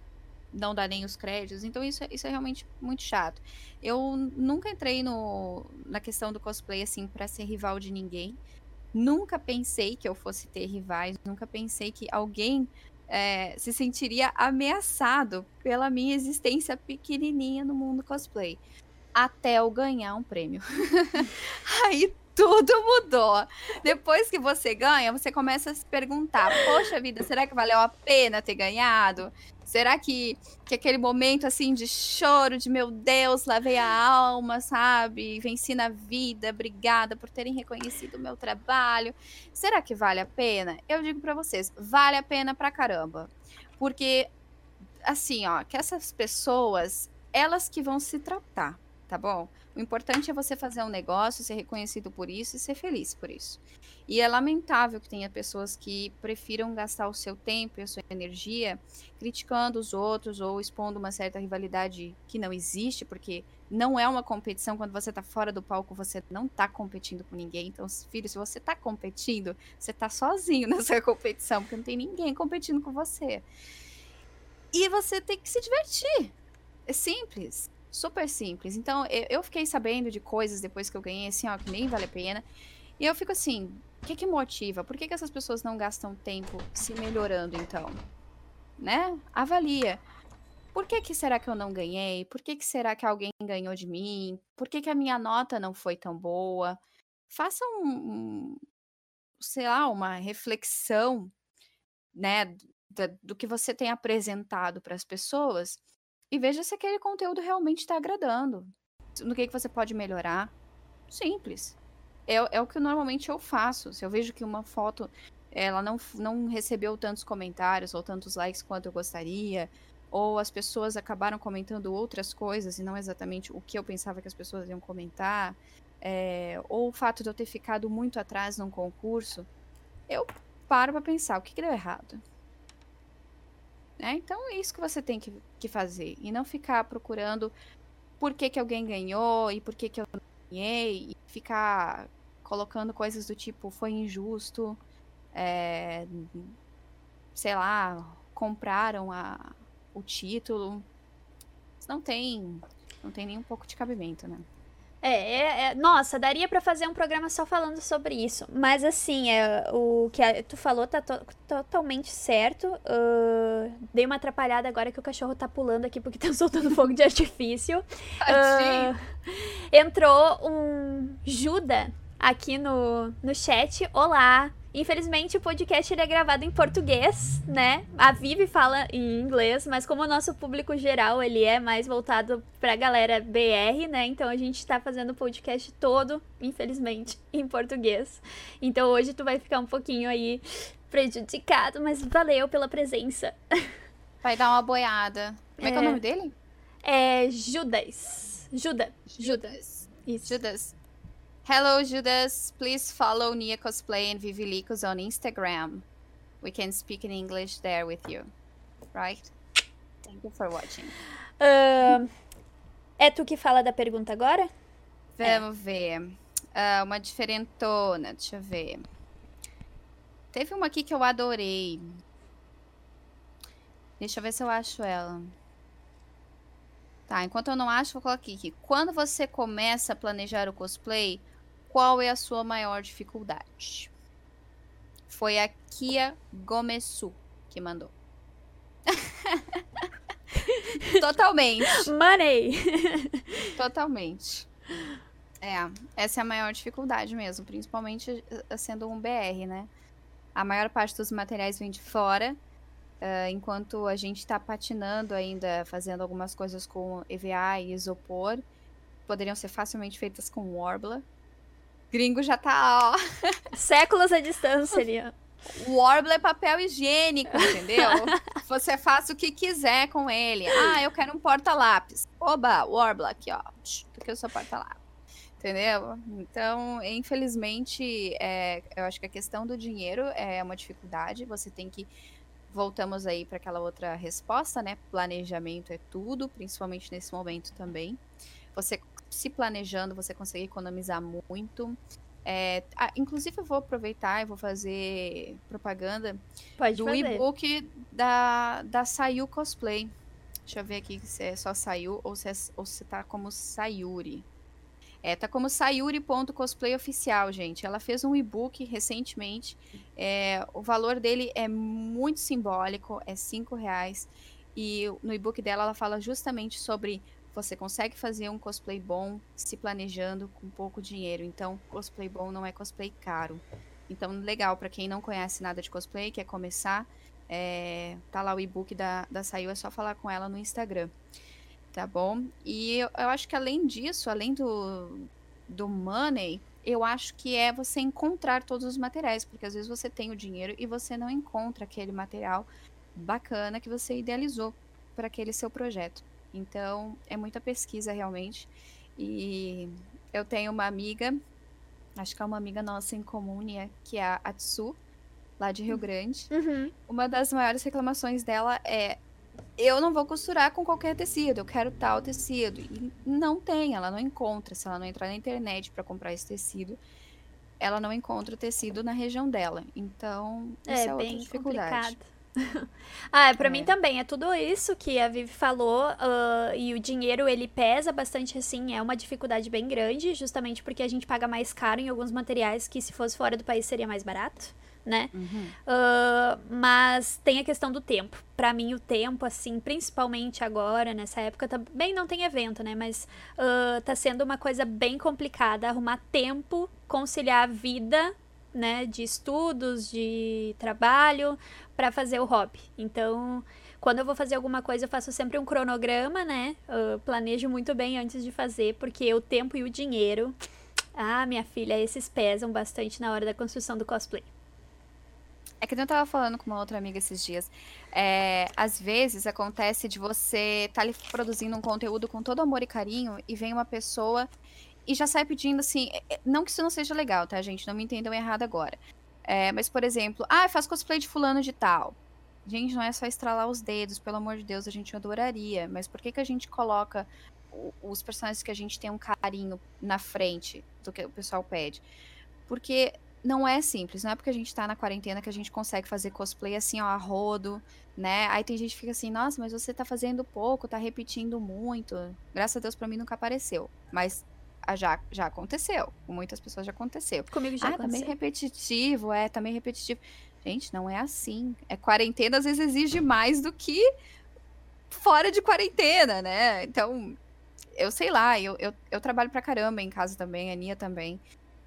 não dá nem os créditos. Então isso, é, isso é realmente muito chato. Eu nunca entrei no, na questão do cosplay assim para ser rival de ninguém. Nunca pensei que eu fosse ter rivais, nunca pensei que alguém é, se sentiria ameaçado pela minha existência pequenininha no mundo cosplay. Até eu ganhar um prêmio. *laughs* Aí tudo mudou. Depois que você ganha, você começa a se perguntar: poxa vida, será que valeu a pena ter ganhado? Será que, que aquele momento assim de choro, de meu Deus, lavei a alma, sabe? Venci na vida, obrigada por terem reconhecido o meu trabalho. Será que vale a pena? Eu digo para vocês, vale a pena pra caramba. Porque, assim, ó, que essas pessoas, elas que vão se tratar, tá bom? O importante é você fazer um negócio, ser reconhecido por isso e ser feliz por isso. E é lamentável que tenha pessoas que prefiram gastar o seu tempo e a sua energia criticando os outros ou expondo uma certa rivalidade que não existe, porque não é uma competição. Quando você está fora do palco, você não está competindo com ninguém. Então, filho, se você está competindo, você está sozinho *laughs* nessa competição, porque não tem ninguém competindo com você. E você tem que se divertir. É simples super simples. Então, eu, fiquei sabendo de coisas depois que eu ganhei, assim, ó, que nem vale a pena. E eu fico assim, o que que motiva? Por que que essas pessoas não gastam tempo se melhorando, então? Né? Avalia. Por que que será que eu não ganhei? Por que que será que alguém ganhou de mim? Por que que a minha nota não foi tão boa? Faça um, um sei lá, uma reflexão, né, do, do que você tem apresentado para as pessoas e veja se aquele conteúdo realmente está agradando. No que, que você pode melhorar. Simples. É, é o que normalmente eu faço. Se eu vejo que uma foto ela não, não recebeu tantos comentários ou tantos likes quanto eu gostaria, ou as pessoas acabaram comentando outras coisas e não exatamente o que eu pensava que as pessoas iam comentar, é, ou o fato de eu ter ficado muito atrás num concurso, eu paro para pensar o que, que deu errado. Né? Então é isso que você tem que, que fazer. E não ficar procurando por que, que alguém ganhou e por que, que eu não ganhei. E ficar colocando coisas do tipo, foi injusto. É, sei lá, compraram a, o título. Não tem. Não tem nem um pouco de cabimento, né? É, é, é, nossa, daria para fazer um programa só falando sobre isso. Mas assim, é, o que a, tu falou tá to, totalmente certo. Uh, dei uma atrapalhada agora que o cachorro tá pulando aqui porque *laughs* tá soltando fogo de artifício. *laughs* Uh, entrou um Juda aqui no, no chat. Olá, Infelizmente, o podcast ele é gravado em português, né? A Vivi fala em inglês, mas como o nosso público geral ele é mais voltado pra galera BR, né? Então a gente tá fazendo o podcast todo, infelizmente, *laughs* em português. Então hoje tu vai ficar um pouquinho aí prejudicado, mas valeu pela presença. *laughs* Vai dar uma boiada. Como é, é que é o nome dele? É Judas. Judas. Judas. Isso. Judas. Hello, Judas. Please follow Nia Cosplay and Vivilicos on Instagram. We can speak in English there with you. Right? Thank you for watching. Uh, é tu que fala da pergunta agora? Vamos é. ver. Uh, uma diferentona, deixa eu ver. Teve uma aqui que eu adorei. Deixa eu ver se eu acho ela. Tá, enquanto eu não acho, vou colocar aqui. Quando você começa a planejar o cosplay, qual é a sua maior dificuldade? Foi a Kia Gomesu que mandou. *laughs* Totalmente. Money. Totalmente. É, essa é a maior dificuldade mesmo, principalmente eh, sendo um BR, né? A maior parte dos materiais vem de fora, uh, enquanto a gente está patinando ainda, fazendo algumas coisas com EVA e isopor poderiam ser facilmente feitas com Warbler. Gringo já tá, ó. Séculos à distância ali, ó. Warbler é papel higiênico, entendeu? Você faça o que quiser com ele. Ah, eu quero um porta-lápis. Oba, Warbler aqui, ó. Porque eu sou porta-lápis. Entendeu? Então, infelizmente, é, eu acho que a questão do dinheiro é uma dificuldade. Você tem que. Voltamos aí para aquela outra resposta, né? Planejamento é tudo, principalmente nesse momento também. Você se planejando, você consegue economizar muito. É, ah, inclusive, eu vou aproveitar e vou fazer propaganda Pode do e-book da, da Sayu Cosplay. Deixa eu ver aqui se é só Sayu ou se, é, ou se tá como Sayuri. É, tá como sayuri.cosplay oficial, gente. Ela fez um e-book recentemente. É, o valor dele é muito simbólico, é cinco reais. E no e-book dela ela fala justamente sobre você consegue fazer um cosplay bom se planejando com pouco dinheiro. Então, cosplay bom não é cosplay caro. Então, legal, para quem não conhece nada de cosplay, quer começar, é, tá lá o e-book da, da Saiu, é só falar com ela no Instagram tá bom? E eu, eu acho que além disso, além do, do money, eu acho que é você encontrar todos os materiais, porque às vezes você tem o dinheiro e você não encontra aquele material bacana que você idealizou para aquele seu projeto. Então, é muita pesquisa realmente. E eu tenho uma amiga, acho que é uma amiga nossa em comum, né, que é a Atsu, lá de Rio. Grande. Uhum. Uma das maiores reclamações dela é eu não vou costurar com qualquer tecido, eu quero tal tecido. E não tem, ela não encontra. Se ela não entrar na internet para comprar esse tecido, ela não encontra o tecido na região dela. Então, é, é bem outra dificuldade. Complicado. *laughs* ah, para é. mim também. É tudo isso que a Vivi falou. Uh, e o dinheiro, ele pesa bastante, assim. É uma dificuldade bem grande, justamente porque a gente paga mais caro em alguns materiais que, se fosse fora do país, seria mais barato né? Uhum. Uh, mas tem a questão do tempo. Para mim, o tempo, assim, principalmente agora, nessa época, também não tem evento, né? Mas uh, tá sendo uma coisa bem complicada arrumar tempo, conciliar a vida, né? De estudos, de trabalho, para fazer o hobby. Então, quando eu vou fazer alguma coisa, eu faço sempre um cronograma, né? Uh, planejo muito bem antes de fazer, porque o tempo e o dinheiro. Ah, minha filha, esses pesam bastante na hora da construção do cosplay. É que eu tava falando com uma outra amiga esses dias. É, às vezes acontece de você estar tá produzindo um conteúdo com todo amor e carinho e vem uma pessoa e já sai pedindo assim. É, é, não que isso não seja legal, tá, gente? Não me entendam errado agora. É, mas, por exemplo, ah, faz cosplay de fulano de tal. Gente, não é só estralar os dedos, pelo amor de Deus, a gente adoraria. Mas por que, que a gente coloca os personagens que a gente tem um carinho na frente do que o pessoal pede? Porque não é simples, não é porque a gente tá na quarentena que a gente consegue fazer cosplay assim, ó, a rodo, né? Aí tem gente que fica assim, nossa, mas você tá fazendo pouco, tá repetindo muito. Graças a Deus pra mim nunca apareceu. Mas já, já aconteceu. Com muitas pessoas já aconteceu. Comigo já ah, aconteceu. também repetitivo, é, também repetitivo. Gente, não é assim. É quarentena, às vezes exige mais do que fora de quarentena, né? Então, eu sei lá, eu, eu, eu trabalho pra caramba em casa também, a Nia também.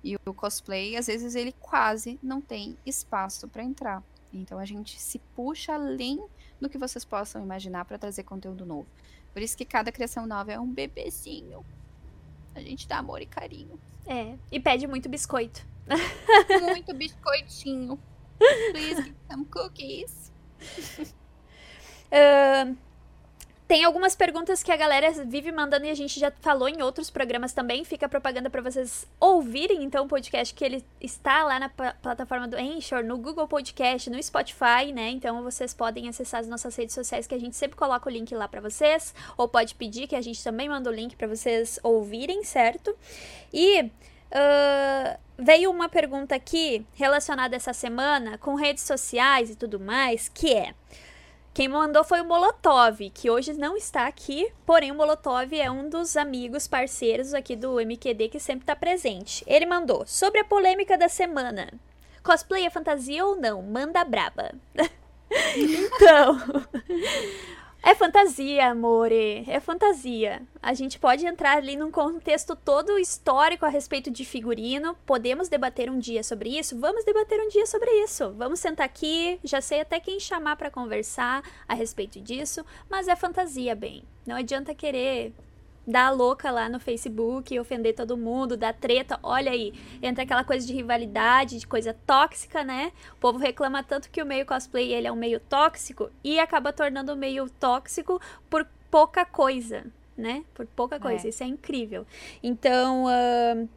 E o cosplay, às vezes, ele quase não tem espaço para entrar. Então a gente se puxa além do que vocês possam imaginar para trazer conteúdo novo. Por isso que cada criação nova é um bebezinho. A gente dá amor e carinho. É, e pede muito biscoito. muito biscoitinho. *laughs* Please give some cookies. Uh, tem algumas perguntas que a galera vive mandando e a gente já falou em outros programas também. Fica propaganda para vocês ouvirem então o podcast que ele está lá na plataforma do Anchor, no Google Podcast, no Spotify, né? Então vocês podem acessar as nossas redes sociais que a gente sempre coloca o link lá para vocês, ou pode pedir que a gente também manda o link para vocês ouvirem, certo? E uh, veio uma pergunta aqui relacionada essa semana com redes sociais e tudo mais, que é quem mandou foi o Molotov, que hoje não está aqui, porém o Molotov é um dos amigos parceiros aqui do MQD que sempre está presente. Ele mandou sobre a polêmica da semana. Cosplay é fantasia ou não? Manda braba. *laughs* então, é fantasia, amore. É fantasia. A gente pode entrar ali num contexto todo histórico a respeito de figurino. Podemos debater um dia sobre isso? Vamos debater um dia sobre isso. Vamos sentar aqui. Já sei até quem chamar para conversar a respeito disso. Mas é fantasia, bem. Não adianta querer dar louca lá no Facebook, ofender todo mundo, dar treta. Olha aí, entra aquela coisa de rivalidade, de coisa tóxica, né? O povo reclama tanto que o meio cosplay ele é um meio tóxico e acaba tornando o meio tóxico por pouca coisa, né? Por pouca coisa. É. Isso é incrível. Então, uh,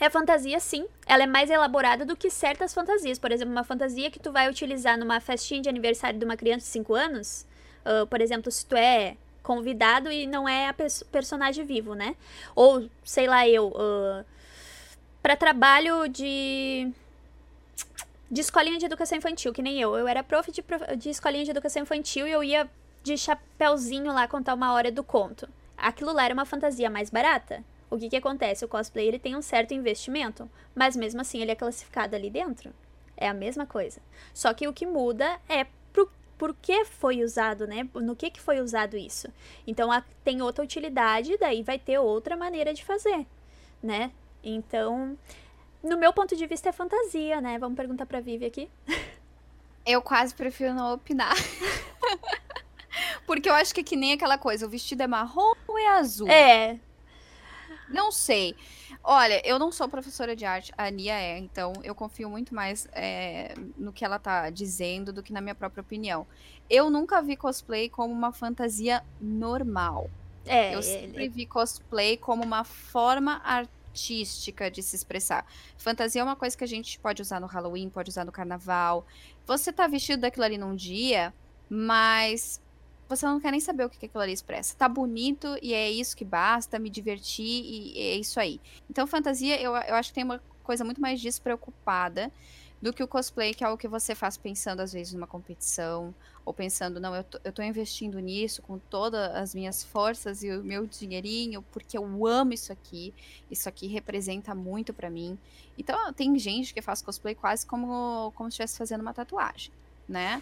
é fantasia, sim. Ela é mais elaborada do que certas fantasias. Por exemplo, uma fantasia que tu vai utilizar numa festinha de aniversário de uma criança de 5 anos. Uh, por exemplo, se tu é convidado e não é a personagem vivo, né? Ou, sei lá, eu. Uh, para trabalho de. De escolinha de educação infantil, que nem eu. Eu era prof de, de escolinha de educação infantil e eu ia de chapéuzinho lá contar uma hora do conto. Aquilo lá era uma fantasia mais barata. O que que acontece? O cosplay ele tem um certo investimento, mas mesmo assim ele é classificado ali dentro. É a mesma coisa. Só que o que muda é por que foi usado, né? No que, que foi usado isso. Então, a, tem outra utilidade, daí vai ter outra maneira de fazer, né? Então, no meu ponto de vista, é fantasia, né? Vamos perguntar pra Vivi aqui. Eu quase prefiro não opinar. *laughs* Porque eu acho que é que nem aquela coisa, o vestido é marrom ou é azul? É. Não sei. Olha, eu não sou professora de arte, a Nia é, então eu confio muito mais é, no que ela tá dizendo do que na minha própria opinião. Eu nunca vi cosplay como uma fantasia normal. É, eu sempre ele... vi cosplay como uma forma artística de se expressar. Fantasia é uma coisa que a gente pode usar no Halloween, pode usar no carnaval. Você tá vestido daquilo ali num dia, mas você não quer nem saber o que aquilo ali expressa. Tá bonito e é isso que basta, me divertir e é isso aí. Então, fantasia, eu, eu acho que tem uma coisa muito mais despreocupada do que o cosplay, que é algo que você faz pensando, às vezes, numa competição, ou pensando, não, eu tô, eu tô investindo nisso com todas as minhas forças e o meu dinheirinho, porque eu amo isso aqui, isso aqui representa muito para mim. Então, tem gente que faz cosplay quase como, como se estivesse fazendo uma tatuagem, né?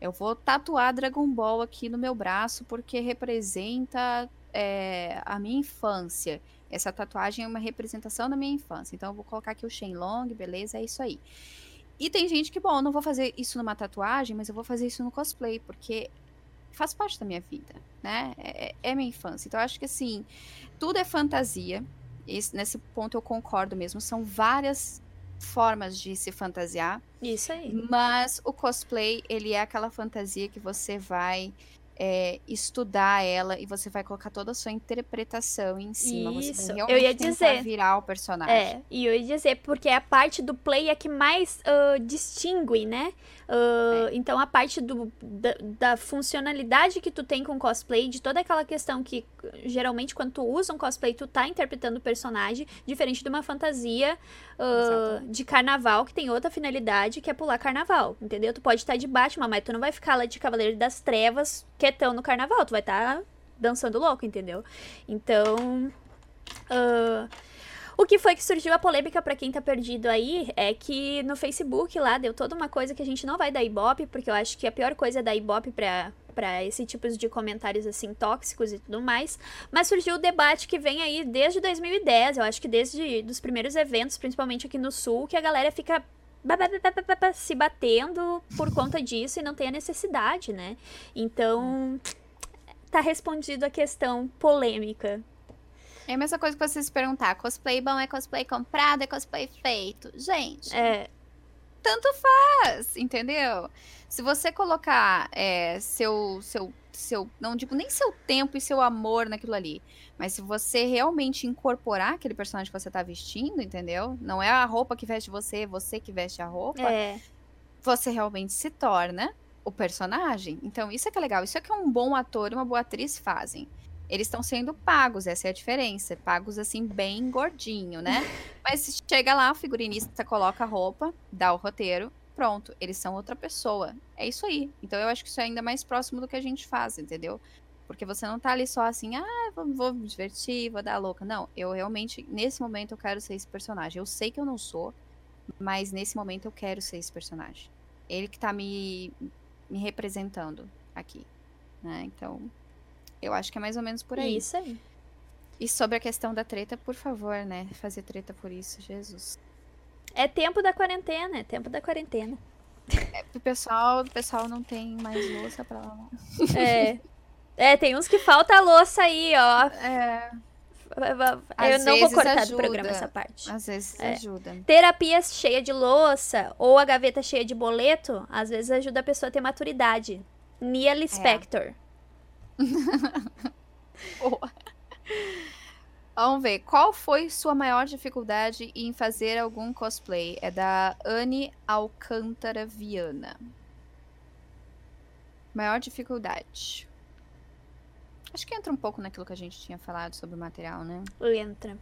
Eu vou tatuar Dragon Ball aqui no meu braço porque representa é, a minha infância. Essa tatuagem é uma representação da minha infância. Então eu vou colocar aqui o Shenlong, beleza? É isso aí. E tem gente que, bom, eu não vou fazer isso numa tatuagem, mas eu vou fazer isso no cosplay, porque faz parte da minha vida, né? É, é minha infância. Então eu acho que assim, tudo é fantasia. Esse, nesse ponto eu concordo mesmo. São várias formas de se fantasiar. Isso aí. Mas o cosplay, ele é aquela fantasia que você vai é, estudar ela e você vai colocar toda a sua interpretação em cima. Isso, você realmente eu ia dizer. virar o personagem. É, e eu ia dizer, porque a parte do play é que mais uh, distingue, né? Uh, é. Então a parte do, da, da, funcionalidade que tu tem com cosplay, de toda aquela questão que geralmente quando tu usa um cosplay, tu tá interpretando o personagem, diferente de uma fantasia uh, de carnaval, que tem outra finalidade, que é pular carnaval, entendeu? Tu pode estar de Batman, mas tu não vai ficar lá de Cavaleiro das Trevas quietão no carnaval, tu vai estar tá dançando louco, entendeu? Então. Uh, o que foi que surgiu a polêmica para quem tá perdido aí é que no Facebook lá deu toda uma coisa que a gente não vai dar ibope, porque eu acho que a pior coisa é dar ibope pra, para esse tipo de comentários assim tóxicos e tudo mais. Mas surgiu o debate que vem aí desde 2010, eu acho que desde os primeiros eventos, principalmente aqui no sul, que a galera fica se batendo por conta disso e não tem a necessidade, né? Então, tá respondido a questão polêmica. É a mesma coisa que vocês se perguntar: cosplay bom é cosplay comprado, é cosplay feito? Gente. É. Tanto faz, entendeu? Se você colocar é, seu, seu, seu. Não digo nem seu tempo e seu amor naquilo ali. Mas se você realmente incorporar aquele personagem que você tá vestindo, entendeu? Não é a roupa que veste você, é você que veste a roupa. É. Você realmente se torna o personagem. Então, isso é que é legal. Isso é que um bom ator e uma boa atriz fazem eles estão sendo pagos, essa é a diferença. Pagos assim, bem gordinho, né? *laughs* Mas chega lá, o figurinista coloca a roupa, dá o roteiro, pronto, eles são outra pessoa. É isso aí. Então eu acho que isso é ainda mais próximo do que a gente faz, entendeu? Porque você não tá ali só assim, ah, vou, vou me divertir, vou dar louca. Não, eu realmente, nesse momento, eu quero ser esse personagem. Eu sei que eu não sou, mas nesse momento eu quero ser esse personagem. Ele que tá me, me representando aqui. Né? Então, eu acho que é mais ou menos por aí. Isso aí. E sobre a questão da treta, por favor, né? Fazer treta por isso, Jesus. É tempo da quarentena, é tempo da quarentena. É, o pessoal, o pessoal não tem mais louça pra lavar. É. É, tem uns que falta louça aí, ó. É. eu não vou cortar ajuda. do programa essa parte. Às vezes é. ajuda. Terapia cheia de louça ou a gaveta cheia de boleto, às vezes ajuda a pessoa a ter maturidade. Nia Lispector. *laughs* É. Vamos ver. Qual foi sua maior dificuldade em fazer algum cosplay? É da Anne Alcântara Viana. Maior dificuldade. Acho que entra um pouco naquilo que a gente tinha falado sobre o material, né? Entra.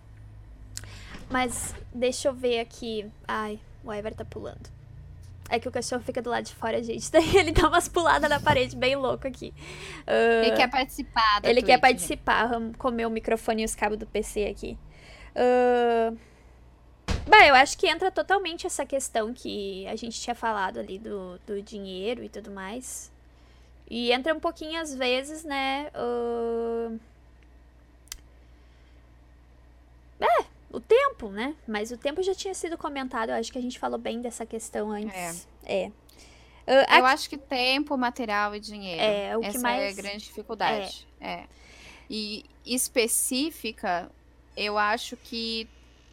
Mas deixa eu ver aqui. Ai, o Ever tá pulando. É que o cachorro fica do lado de fora, gente. *laughs* Daí ele dá umas puladas na parede bem louco aqui. Uh, ele quer participar. ele Twitch, quer participar. Vamos comer o microfone e os cabos do PC aqui. Uh, bem, eu acho que entra totalmente essa questão que a gente tinha falado ali do, do dinheiro e tudo mais. E entra um pouquinho às vezes, né? Uh... É, o tempo, né? Mas o tempo já tinha sido comentado, eu acho que a gente falou bem dessa questão antes. É. é. Uh, aqui... Eu acho que tempo, material e dinheiro. É, o que Essa mais... é a grande dificuldade. É. é. E específica, eu acho que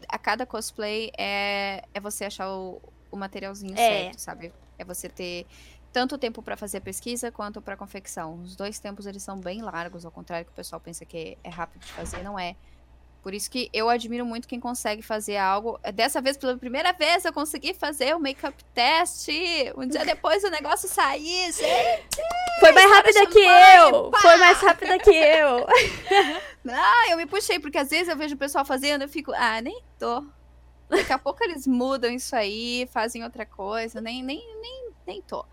a cada cosplay é, é você achar o, o materialzinho é. certo, sabe? É você ter tanto tempo para fazer a pesquisa quanto para confecção. Os dois tempos eles são bem largos, ao contrário que o pessoal pensa que é rápido de fazer, não é. Por isso que eu admiro muito quem consegue fazer algo. Dessa vez, pela primeira vez, eu consegui fazer o make-up test. Um dia depois o negócio sair, gente. Foi mais rápida que eu. Pá! Foi mais rápida que eu. *laughs* Não, eu me puxei, porque às vezes eu vejo o pessoal fazendo, eu fico, ah, nem tô. Daqui a pouco eles mudam isso aí, fazem outra coisa, nem, nem, nem, nem tô.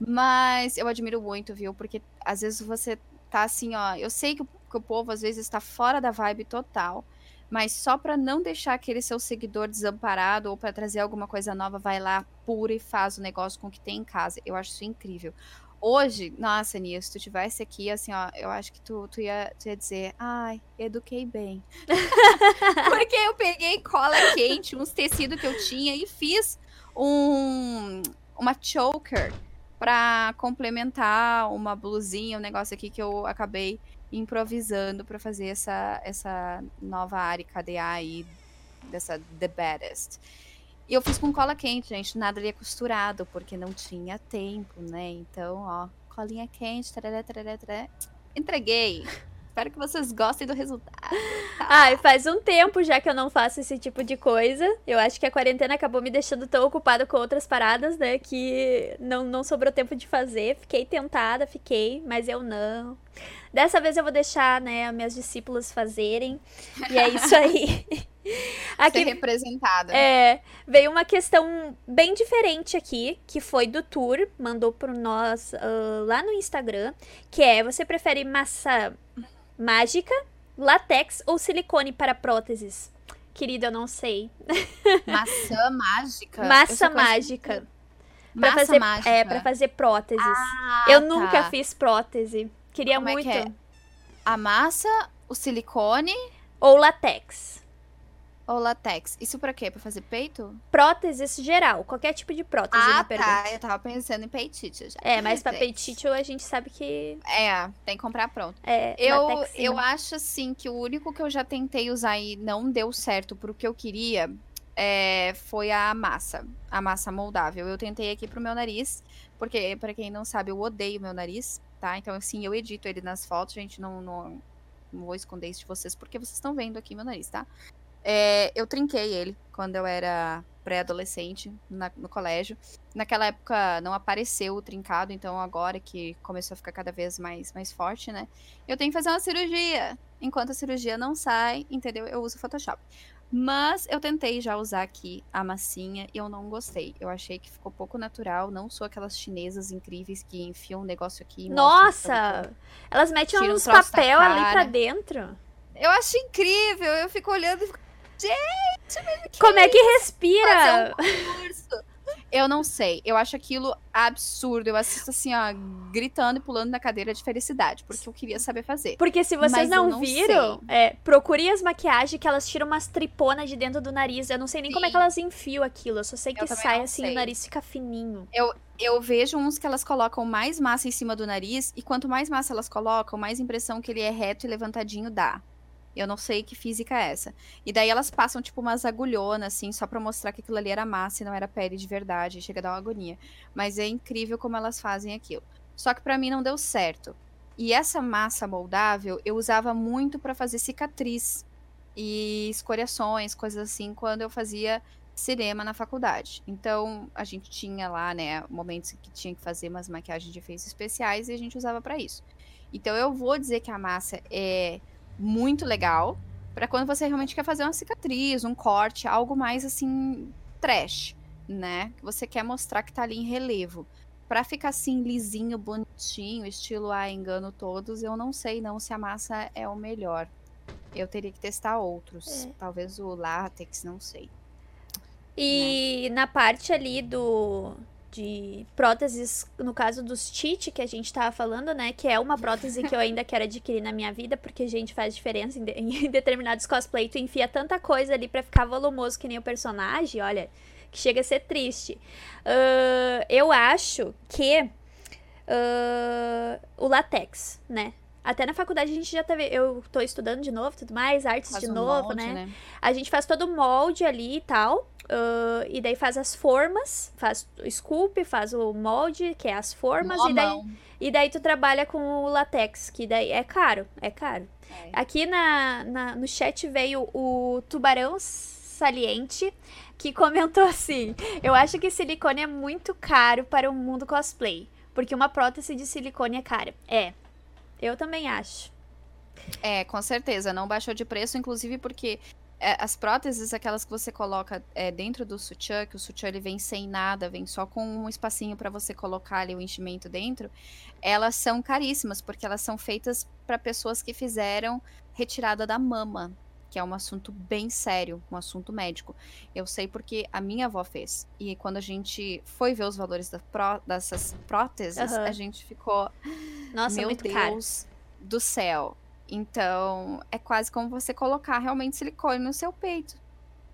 Mas eu admiro muito, viu? Porque às vezes você tá assim, ó. Eu sei que o, que o povo às vezes está fora da vibe total. Mas só para não deixar aquele seu seguidor desamparado ou para trazer alguma coisa nova, vai lá, pura e faz o negócio com o que tem em casa. Eu acho isso incrível. Hoje, nossa, Nia, se tu tivesse aqui, assim, ó, eu acho que tu, tu, ia, tu ia dizer, ai, eduquei bem. *laughs* Porque eu peguei cola quente, uns tecidos que eu tinha e fiz um, uma choker para complementar uma blusinha, um negócio aqui que eu acabei improvisando para fazer essa, essa nova área KDA aí, dessa The Baddest. E eu fiz com cola quente, gente, nada ali é costurado, porque não tinha tempo, né? Então, ó, colinha quente, tarará, tarará, tarará. entreguei. Espero que vocês gostem do resultado. *laughs* Ai, faz um tempo já que eu não faço esse tipo de coisa. Eu acho que a quarentena acabou me deixando tão ocupada com outras paradas, né? Que não, não sobrou tempo de fazer. Fiquei tentada, fiquei, mas eu não. Dessa vez eu vou deixar, né, minhas discípulas fazerem. E é isso aí. *laughs* Aqui, Ser representada. É, veio uma questão bem diferente aqui, que foi do Tour, mandou pro nós uh, lá no Instagram, que é, você prefere massa mágica, látex ou silicone para próteses? Querida, eu não sei. *laughs* Maçã mágica? Massa mágica. Massa fazer, mágica. É, pra fazer próteses. Ah, eu tá. nunca fiz prótese. Queria Como muito. É que é? A massa, o silicone. Ou látex. Ou latex. Isso pra quê? Pra fazer peito? Próteses geral. Qualquer tipo de prótese, ah, tá. Eu tava pensando em peitite já. É, mas pra *laughs* peitite a gente sabe que... É, tem que comprar pronto. É, eu, eu acho, assim, que o único que eu já tentei usar e não deu certo pro que eu queria é, foi a massa. A massa moldável. Eu tentei aqui pro meu nariz, porque, pra quem não sabe, eu odeio meu nariz, tá? Então, assim, eu edito ele nas fotos, gente, não... não não vou esconder isso de vocês, porque vocês estão vendo aqui meu nariz, tá? É, eu trinquei ele quando eu era pré-adolescente no colégio. Naquela época não apareceu o trincado, então agora que começou a ficar cada vez mais, mais forte, né? Eu tenho que fazer uma cirurgia. Enquanto a cirurgia não sai, entendeu? Eu uso Photoshop. Mas eu tentei já usar aqui a massinha e eu não gostei. Eu achei que ficou pouco natural. Não sou aquelas chinesas incríveis que enfiam um negócio aqui. Nossa! Elas metem uns um papel ali pra dentro. Eu acho incrível. Eu fico olhando e fico Gente, como é que respira? Um eu não sei. Eu acho aquilo absurdo. Eu assisto assim, ó, gritando e pulando na cadeira de felicidade, porque eu queria saber fazer. Porque se vocês não, não, viram, é, procure as maquiagens que elas tiram umas triponas de dentro do nariz. Eu não sei nem Sim. como é que elas enfiam aquilo. Eu só sei que sai assim, sei. o nariz fica fininho. Eu, eu vejo uns que elas colocam mais massa em cima do nariz, e quanto mais massa elas colocam, mais impressão que ele é reto e levantadinho dá. Eu não sei que física é essa. E daí elas passam, tipo, umas agulhonas, assim, só pra mostrar que aquilo ali era massa e não era pele de verdade. Chega a dar uma agonia. Mas é incrível como elas fazem aquilo. Só que para mim não deu certo. E essa massa moldável eu usava muito para fazer cicatriz e escoriações, coisas assim, quando eu fazia cinema na faculdade. Então, a gente tinha lá, né, momentos que tinha que fazer umas maquiagens de efeitos especiais e a gente usava para isso. Então, eu vou dizer que a massa é muito legal para quando você realmente quer fazer uma cicatriz, um corte, algo mais assim trash, né? Que você quer mostrar que tá ali em relevo. Para ficar assim lisinho, bonitinho, estilo ah, engano todos, eu não sei não se a massa é o melhor. Eu teria que testar outros, é. talvez o látex, não sei. E né? na parte ali do de próteses, no caso dos TIT que a gente tava falando, né? Que é uma prótese que eu ainda quero adquirir na minha vida, porque, a gente, faz diferença em, de, *laughs* em determinados cosplay. Tu enfia tanta coisa ali pra ficar volumoso que nem o personagem, olha, que chega a ser triste. Uh, eu acho que uh, o latex, né? Até na faculdade a gente já teve. Eu tô estudando de novo, tudo mais, artes faz de um novo, molde, né? né? A gente faz todo o molde ali e tal. Uh, e daí faz as formas, faz o sculpt, faz o molde, que é as formas, e daí, e daí tu trabalha com o latex, que daí é caro, é caro. É. Aqui na, na, no chat veio o tubarão saliente, que comentou assim: Eu acho que silicone é muito caro para o mundo cosplay. Porque uma prótese de silicone é cara. É, eu também acho. É, com certeza. Não baixou de preço, inclusive porque as próteses, aquelas que você coloca é, dentro do sutiã, que o sutiã ele vem sem nada, vem só com um espacinho para você colocar ali o enchimento dentro, elas são caríssimas, porque elas são feitas para pessoas que fizeram retirada da mama, que é um assunto bem sério, um assunto médico. Eu sei porque a minha avó fez. E quando a gente foi ver os valores da pró dessas próteses, uhum. a gente ficou. Nossa, meu Deus caro. do céu então, é quase como você colocar realmente silicone no seu peito.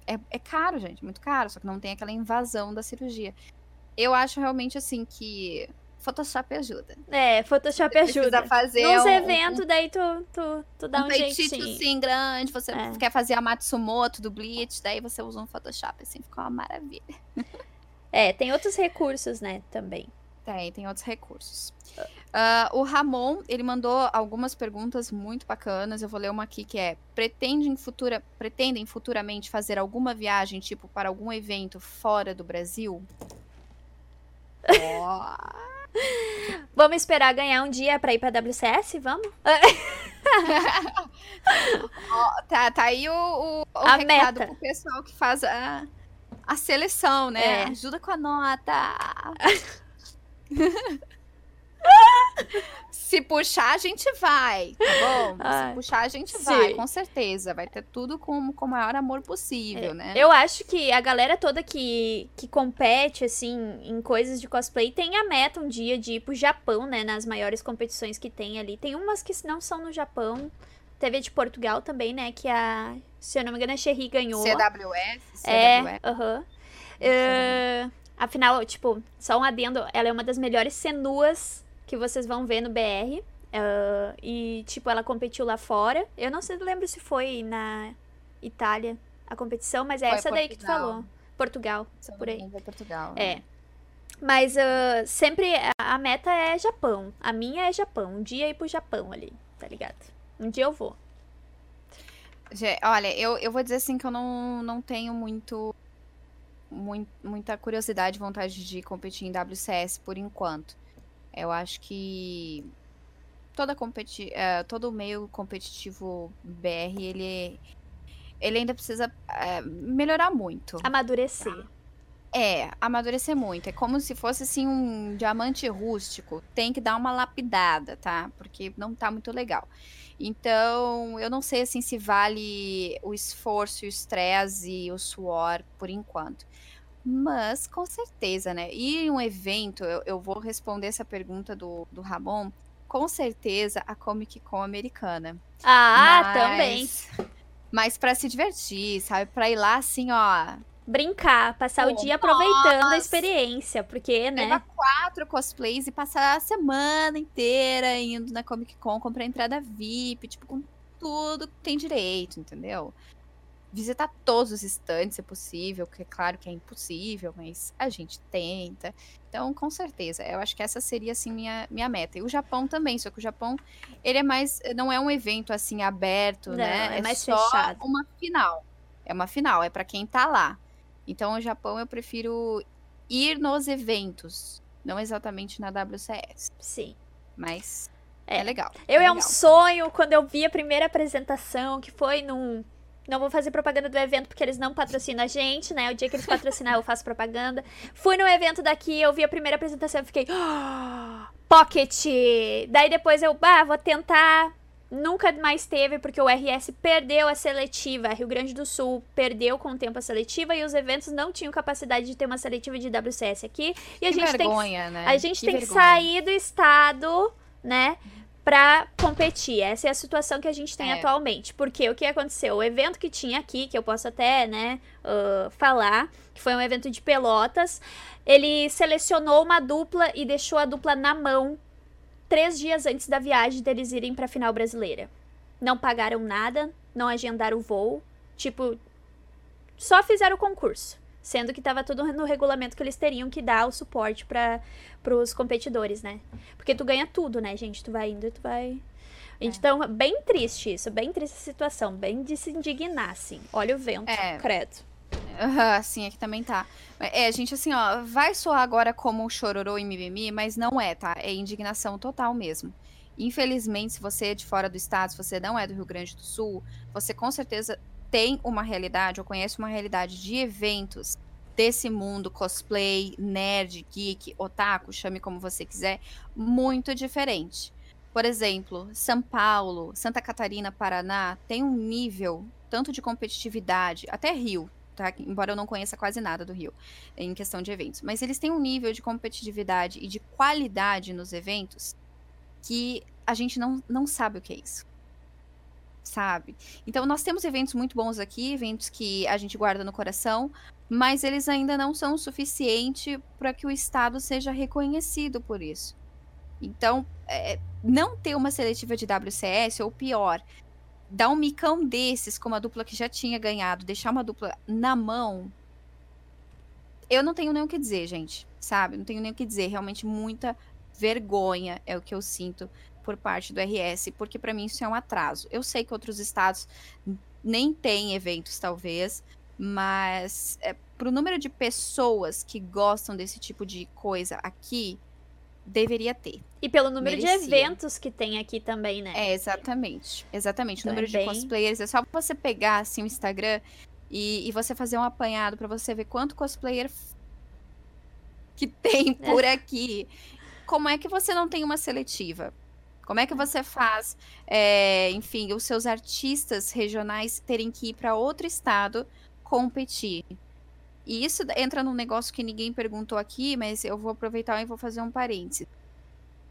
É, é caro, gente, muito caro, só que não tem aquela invasão da cirurgia. Eu acho realmente assim que Photoshop ajuda. É, Photoshop você ajuda. fazer Nos um, eventos, um, daí tu, tu, tu dá um, um jeitinho. assim, grande, você é. quer fazer a Matsumoto do Bleach, daí você usa um Photoshop, assim, ficou uma maravilha. É, tem outros recursos, né, também. Tem, tem outros recursos. Uh, o Ramon, ele mandou algumas perguntas muito bacanas. Eu vou ler uma aqui que é: pretendem, futura, pretendem futuramente fazer alguma viagem, tipo, para algum evento fora do Brasil? oh. *laughs* Vamos esperar ganhar um dia para ir para WCS? Vamos? *laughs* oh, tá, tá aí o, o, o a recado meta. pro pessoal que faz a, a seleção, né? É. Ajuda com a nota. *laughs* Se puxar, a gente vai, tá bom? Ai, Se puxar, a gente sim. vai, com certeza. Vai ter tudo com, com o maior amor possível, é, né? Eu acho que a galera toda que, que compete, assim, em coisas de cosplay, tem a meta um dia de ir pro Japão, né? Nas maiores competições que tem ali. Tem umas que não são no Japão. Teve de Portugal também, né? Que a, se eu não me engano, a Sherry ganhou. CWS? CWS. É, aham. Uh -huh. uh, afinal, tipo, só um adendo, ela é uma das melhores senuas que vocês vão ver no BR. Uh, e, tipo, ela competiu lá fora. Eu não sei, lembro se foi na Itália a competição, mas é foi essa Portugal. daí que tu falou. Portugal, por aí. É Portugal. É. Mas uh, sempre a meta é Japão. A minha é Japão. Um dia ir pro Japão ali, tá ligado? Um dia eu vou. Olha, eu, eu vou dizer assim que eu não, não tenho muito, muito muita curiosidade, vontade de competir em WCS por enquanto. Eu acho que toda competi uh, todo o meio competitivo BR, ele, ele ainda precisa uh, melhorar muito. Amadurecer. Tá? É, amadurecer muito. É como se fosse assim um diamante rústico. Tem que dar uma lapidada, tá? Porque não tá muito legal. Então, eu não sei assim se vale o esforço, o estresse e o suor por enquanto. Mas, com certeza, né? E um evento, eu, eu vou responder essa pergunta do, do Ramon, com certeza a Comic Con americana. Ah, mas, também. Mas para se divertir, sabe? Pra ir lá assim, ó. Brincar, passar o dia aproveitando nossa, a experiência, porque, né? Levar quatro cosplays e passar a semana inteira indo na Comic Con, comprar entrada VIP, tipo, com tudo que tem direito, entendeu? Visitar todos os estantes se possível, que é claro que é impossível, mas a gente tenta. Então, com certeza, eu acho que essa seria assim minha, minha meta. E o Japão também, só que o Japão, ele é mais não é um evento assim aberto, Não, né? é mais só fechado. uma final. É uma final, é para quem tá lá. Então, o Japão eu prefiro ir nos eventos, não exatamente na WCS, Sim. mas É. é, legal. Eu é um legal. sonho quando eu vi a primeira apresentação, que foi num. Não vou fazer propaganda do evento porque eles não patrocinam a gente, né? O dia que eles patrocinar eu faço propaganda. Fui no evento daqui, eu vi a primeira apresentação e fiquei. "Ah, Pocket! Daí depois eu, bah, vou tentar. Nunca mais teve, porque o RS perdeu a seletiva. Rio Grande do Sul perdeu com o tempo a seletiva e os eventos não tinham capacidade de ter uma seletiva de WCS aqui. E a Que gente tem que vergonha, né? a gente Que tem que vergonha. sair do estado, né? Pra competir. Essa é a situação que a gente tem É. atualmente. Porque o que aconteceu? O evento que tinha aqui, que eu posso até, né, ah, falar, que foi um evento de pelotas, ele selecionou uma dupla e deixou a dupla na mão três dias antes da viagem deles irem pra final brasileira. Não pagaram nada, não agendaram o voo. Tipo, só fizeram o concurso. Sendo que tava tudo no regulamento que eles teriam que dar o suporte para os competidores, né? Porque tu ganha tudo, né, gente? Tu vai indo e tu vai. Então, bem triste isso, bem triste a situação, bem de se indignar, assim. Olha o vento, É. credo. Aham, sim, aqui também tá. É, gente, assim, ó, vai soar agora como chororô e mimimi, mas não é, tá? É indignação total mesmo. Infelizmente, se você é de fora do estado, se você não é do Rio Grande do Sul, você com certeza tem uma realidade, ou conhece uma realidade de eventos desse mundo cosplay, nerd, geek, otaku, chame como você quiser, muito diferente. Por exemplo, São Paulo, Santa Catarina, Paraná, tem um nível tanto de competitividade, até Rio, tá? Embora eu não conheça quase nada do Rio em questão de eventos, mas eles têm um nível de competitividade e de qualidade nos eventos que a gente não, não sabe o que é isso. Sabe? Então, nós temos eventos muito bons aqui, eventos que a gente guarda no coração, mas eles ainda não são o suficiente para que o Estado seja reconhecido por isso. Então, é, não ter uma seletiva de WCS, ou pior, dar um micão desses com uma dupla que já tinha ganhado, deixar uma dupla na mão, eu não tenho nem o que dizer, gente, sabe? Não tenho nem o que dizer. Realmente muita vergonha é o que eu sinto por parte do RS, porque para mim isso é um atraso. Eu sei que outros estados nem têm eventos, talvez, mas é, pro número de pessoas que gostam desse tipo de coisa aqui, deveria ter. E pelo número de Merecia. eventos que tem aqui também, né? É, exatamente. Exatamente. Então o número é de bem- cosplayers é só você pegar assim o Instagram e, e você fazer um apanhado pra você ver quanto cosplayer que tem por aqui. Como é que você não tem uma seletiva? Como é que você faz, é, enfim, os seus artistas regionais terem que ir para outro estado competir? E isso entra num negócio que ninguém perguntou aqui, mas eu vou aproveitar e vou fazer um parênteses.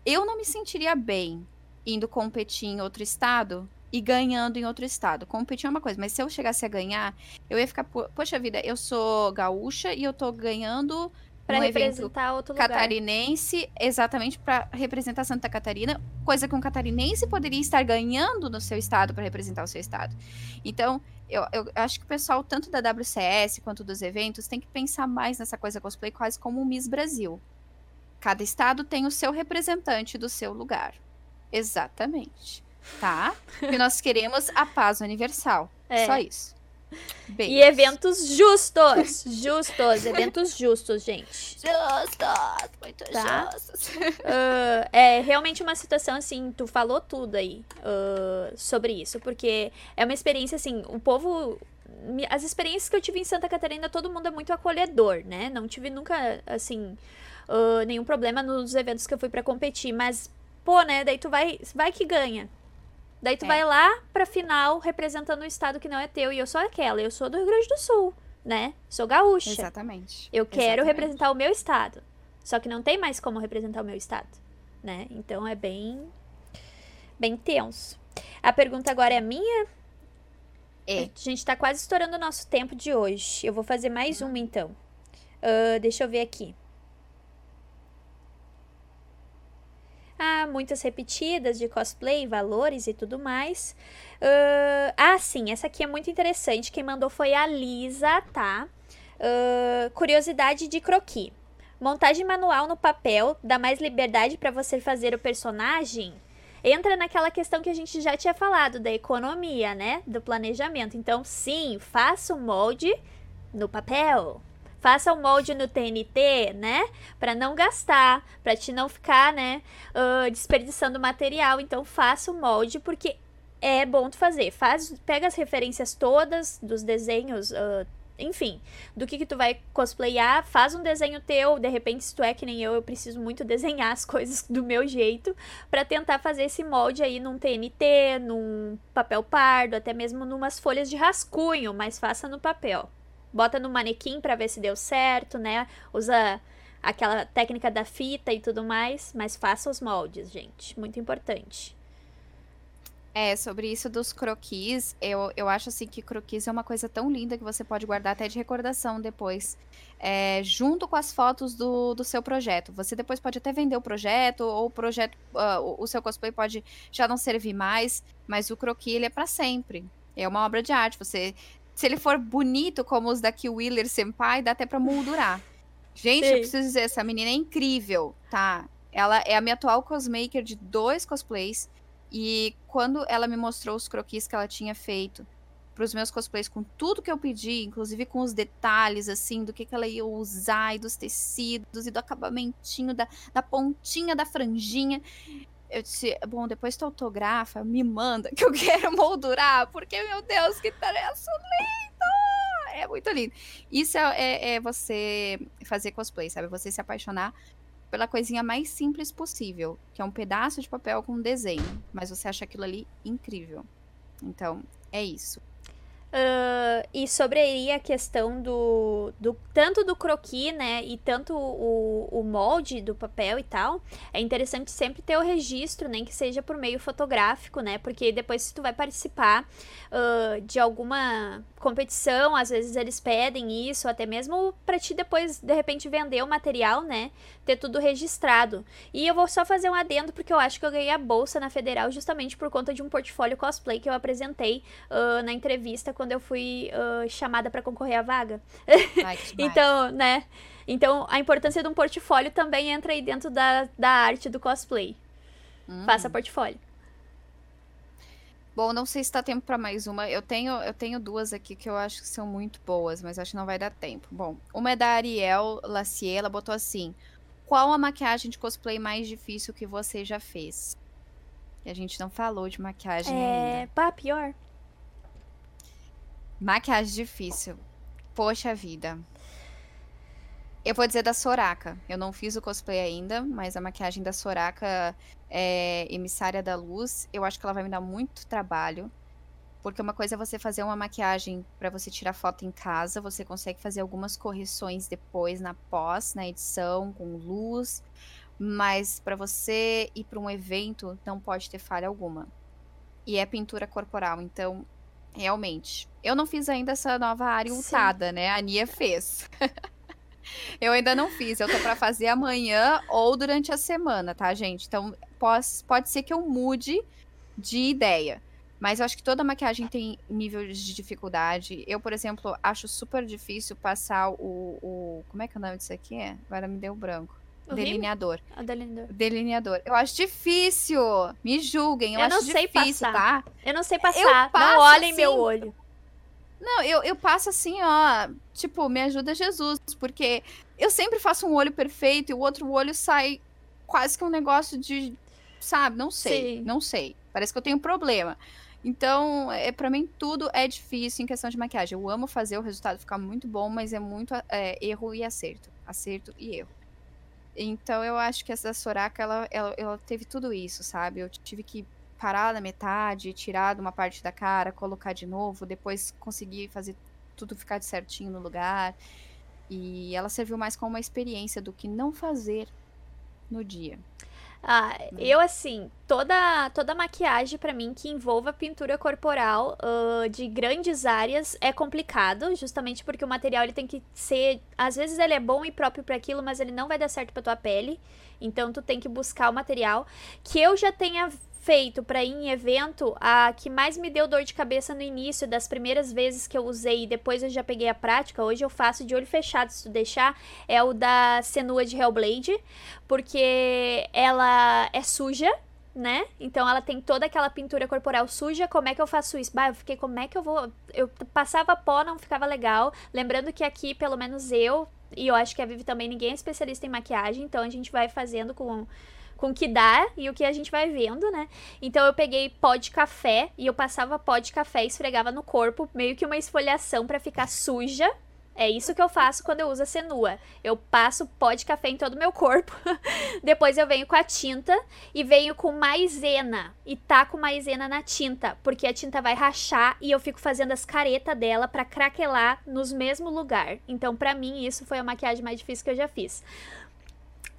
Eu não me sentiria bem indo competir em outro estado e ganhando em outro estado. Competir é uma coisa, mas se eu chegasse a ganhar, eu ia ficar, "Po- poxa vida, eu sou gaúcha e eu tô ganhando Um evento representar outro lugar. catarinense exatamente para representar Santa Catarina, coisa que um catarinense poderia estar ganhando no seu estado para representar o seu estado. Então, eu, eu acho que o pessoal, tanto da WCS quanto dos eventos, tem que pensar mais nessa coisa cosplay quase como o Miss Brasil. Cada estado tem o seu representante do seu lugar. Exatamente. Tá? *laughs* E nós queremos a paz universal. É. Só isso. Beijos. E eventos justos! Justos, eventos justos, gente. Justos, muito Tá. justos. *laughs* Ah, é realmente uma situação assim, tu falou tudo aí ah, sobre isso, porque é uma experiência assim, o povo. As experiências que eu tive em Santa Catarina, todo mundo é muito acolhedor, né? Não tive nunca, assim, ah, nenhum problema nos eventos que eu fui pra competir, mas, pô, né? Daí tu vai, vai que ganha. Daí tu É. vai lá pra final representando um estado que não é teu, e eu sou aquela, eu sou do Rio Grande do Sul, né? Sou gaúcha. Exatamente. Eu quero Exatamente. representar o meu estado. Só que não tem mais como representar o meu estado, né? Então é bem bem tenso. A pergunta agora é minha. É. A gente tá quase estourando o nosso tempo de hoje. Eu vou fazer mais uma então. Ah, deixa eu ver aqui. Ah, muitas repetidas de cosplay, valores e tudo mais. Uh, ah, sim, essa aqui é muito interessante. Quem mandou foi a Lisa, tá? Uh, curiosidade de croquis. Montagem manual no papel dá mais liberdade para você fazer o personagem? Entra naquela questão que a gente já tinha falado da economia, né? Do planejamento. Então, sim, faça o molde no papel. Faça o molde no TNT, né? Para não gastar, para te não ficar, né, uh, desperdiçando material. Então, faça o molde porque é bom tu fazer. Faz, pega as referências todas dos desenhos uh, enfim, do que que tu vai cosplayar, faz um desenho teu, de repente se tu é que nem eu, eu preciso muito desenhar as *laughs* coisas do meu jeito para tentar fazer esse molde aí num TNT, num papel pardo, até mesmo numas folhas de rascunho, mas faça no papel. Bota no manequim para ver se deu certo, né? Usa aquela técnica da fita e tudo mais, mas faça os moldes, gente, muito importante. É, sobre isso dos croquis, eu, eu acho assim que croquis é uma coisa tão linda que você pode guardar até de recordação depois, é, junto com as fotos do, do seu projeto. Você depois pode até vender o projeto, ou o projeto, uh, o, seu cosplay pode já não servir mais, mas o croquis ele é para sempre. É uma obra de arte. Você, se ele for bonito como os da Wheeler Senpai, dá até para moldurar. *laughs* Gente, Sim. eu preciso dizer, essa menina é incrível, tá? Ela é a minha atual cosmaker de dois cosplays. E quando ela me mostrou os croquis que ela tinha feito para os meus cosplays, com tudo que eu pedi, inclusive com os detalhes, assim, do que, que ela ia usar, e dos tecidos, e do acabamentinho, da, da pontinha da franjinha. Eu disse, bom, depois tu autografa, me manda, que eu quero moldurar, porque, meu Deus, que tarefa lindo! É muito lindo. Isso é, é, é você fazer cosplay, sabe? Você se apaixonar pela coisinha mais simples possível, que é um pedaço de papel com um desenho, mas você acha aquilo ali incrível. Então, é isso. Uh, e sobre aí a questão do, do tanto do croquis, né, e tanto o, o molde do papel e tal, é interessante sempre ter o registro, nem que seja por meio fotográfico, né, porque depois se tu vai participar uh, de alguma competição, às vezes eles pedem isso, até mesmo para ti depois, de repente, vender o material, né, ter tudo registrado. E eu vou só fazer um adendo, porque eu acho que eu ganhei a bolsa na Federal justamente por conta de um portfólio cosplay que eu apresentei uh, na entrevista eu fui uh, chamada para concorrer à vaga. Ai, *laughs* então, né? Então, a importância de um portfólio também entra aí dentro da, da arte do cosplay. Hum. Faça portfólio. Bom, não sei se tá tempo para mais uma. Eu tenho, eu tenho duas aqui que eu acho que são muito boas, mas acho que não vai dar tempo. Bom, uma é da Ariel Lacier, ela botou assim: Qual a maquiagem de cosplay mais difícil que você já fez? E a gente não falou de maquiagem é... ainda. Pá, pior. Maquiagem difícil. Poxa vida. Eu vou dizer da Soraka. Eu não fiz o cosplay ainda, mas a maquiagem da Soraka é emissária da luz. Eu acho que ela vai me dar muito trabalho. Porque uma coisa é você fazer uma maquiagem para você tirar foto em casa, você consegue fazer algumas correções depois na pós, na edição, com luz, mas para você ir para um evento não pode ter falha alguma. E é pintura corporal, então Realmente. Eu não fiz ainda essa nova área ultada, né? A Nia fez. *laughs* eu ainda não fiz. Eu tô para fazer amanhã ou durante a semana, tá, gente? Então, pode, pode ser que eu mude de ideia. Mas eu acho que toda maquiagem tem nível de dificuldade. Eu, por exemplo, acho super difícil passar o. o como é que é o nome disso aqui? Agora me deu branco. Delineador. O delineador. Delineador. Eu acho difícil. Me julguem. Eu, eu acho não sei difícil, passar. tá? Eu não sei passar. não olhem assim... meu olho. Não, eu, eu passo assim, ó. Tipo, me ajuda Jesus. Porque eu sempre faço um olho perfeito e o outro olho sai quase que um negócio de. Sabe? Não sei. Sim. Não sei. Parece que eu tenho um problema. Então, é, para mim, tudo é difícil em questão de maquiagem. Eu amo fazer o resultado ficar muito bom, mas é muito é, erro e acerto. Acerto e erro. Então eu acho que essa Soraka, ela, ela, ela teve tudo isso, sabe? Eu tive que parar na metade, tirar de uma parte da cara, colocar de novo, depois conseguir fazer tudo ficar de certinho no lugar. E ela serviu mais como uma experiência do que não fazer no dia. Ah, eu assim, toda toda maquiagem para mim que envolva pintura corporal uh, de grandes áreas é complicado, justamente porque o material ele tem que ser, às vezes ele é bom e próprio para aquilo, mas ele não vai dar certo para tua pele. Então tu tem que buscar o material que eu já tenha feito para ir em evento, a que mais me deu dor de cabeça no início, das primeiras vezes que eu usei e depois eu já peguei a prática, hoje eu faço de olho fechado se tu deixar, é o da Senua de Hellblade, porque ela é suja, né? Então ela tem toda aquela pintura corporal suja. Como é que eu faço isso? Bah, eu fiquei, como é que eu vou. Eu passava pó, não ficava legal. Lembrando que aqui, pelo menos eu, e eu acho que a Vivi também, ninguém é especialista em maquiagem, então a gente vai fazendo com com o que dá e o que a gente vai vendo, né? Então eu peguei pó de café e eu passava pó de café e esfregava no corpo, meio que uma esfoliação para ficar suja. É isso que eu faço quando eu uso a senua. Eu passo pó de café em todo o meu corpo. *laughs* Depois eu venho com a tinta e venho com maisena. E taco maisena na tinta. Porque a tinta vai rachar e eu fico fazendo as caretas dela para craquelar nos mesmo lugar. Então, para mim, isso foi a maquiagem mais difícil que eu já fiz.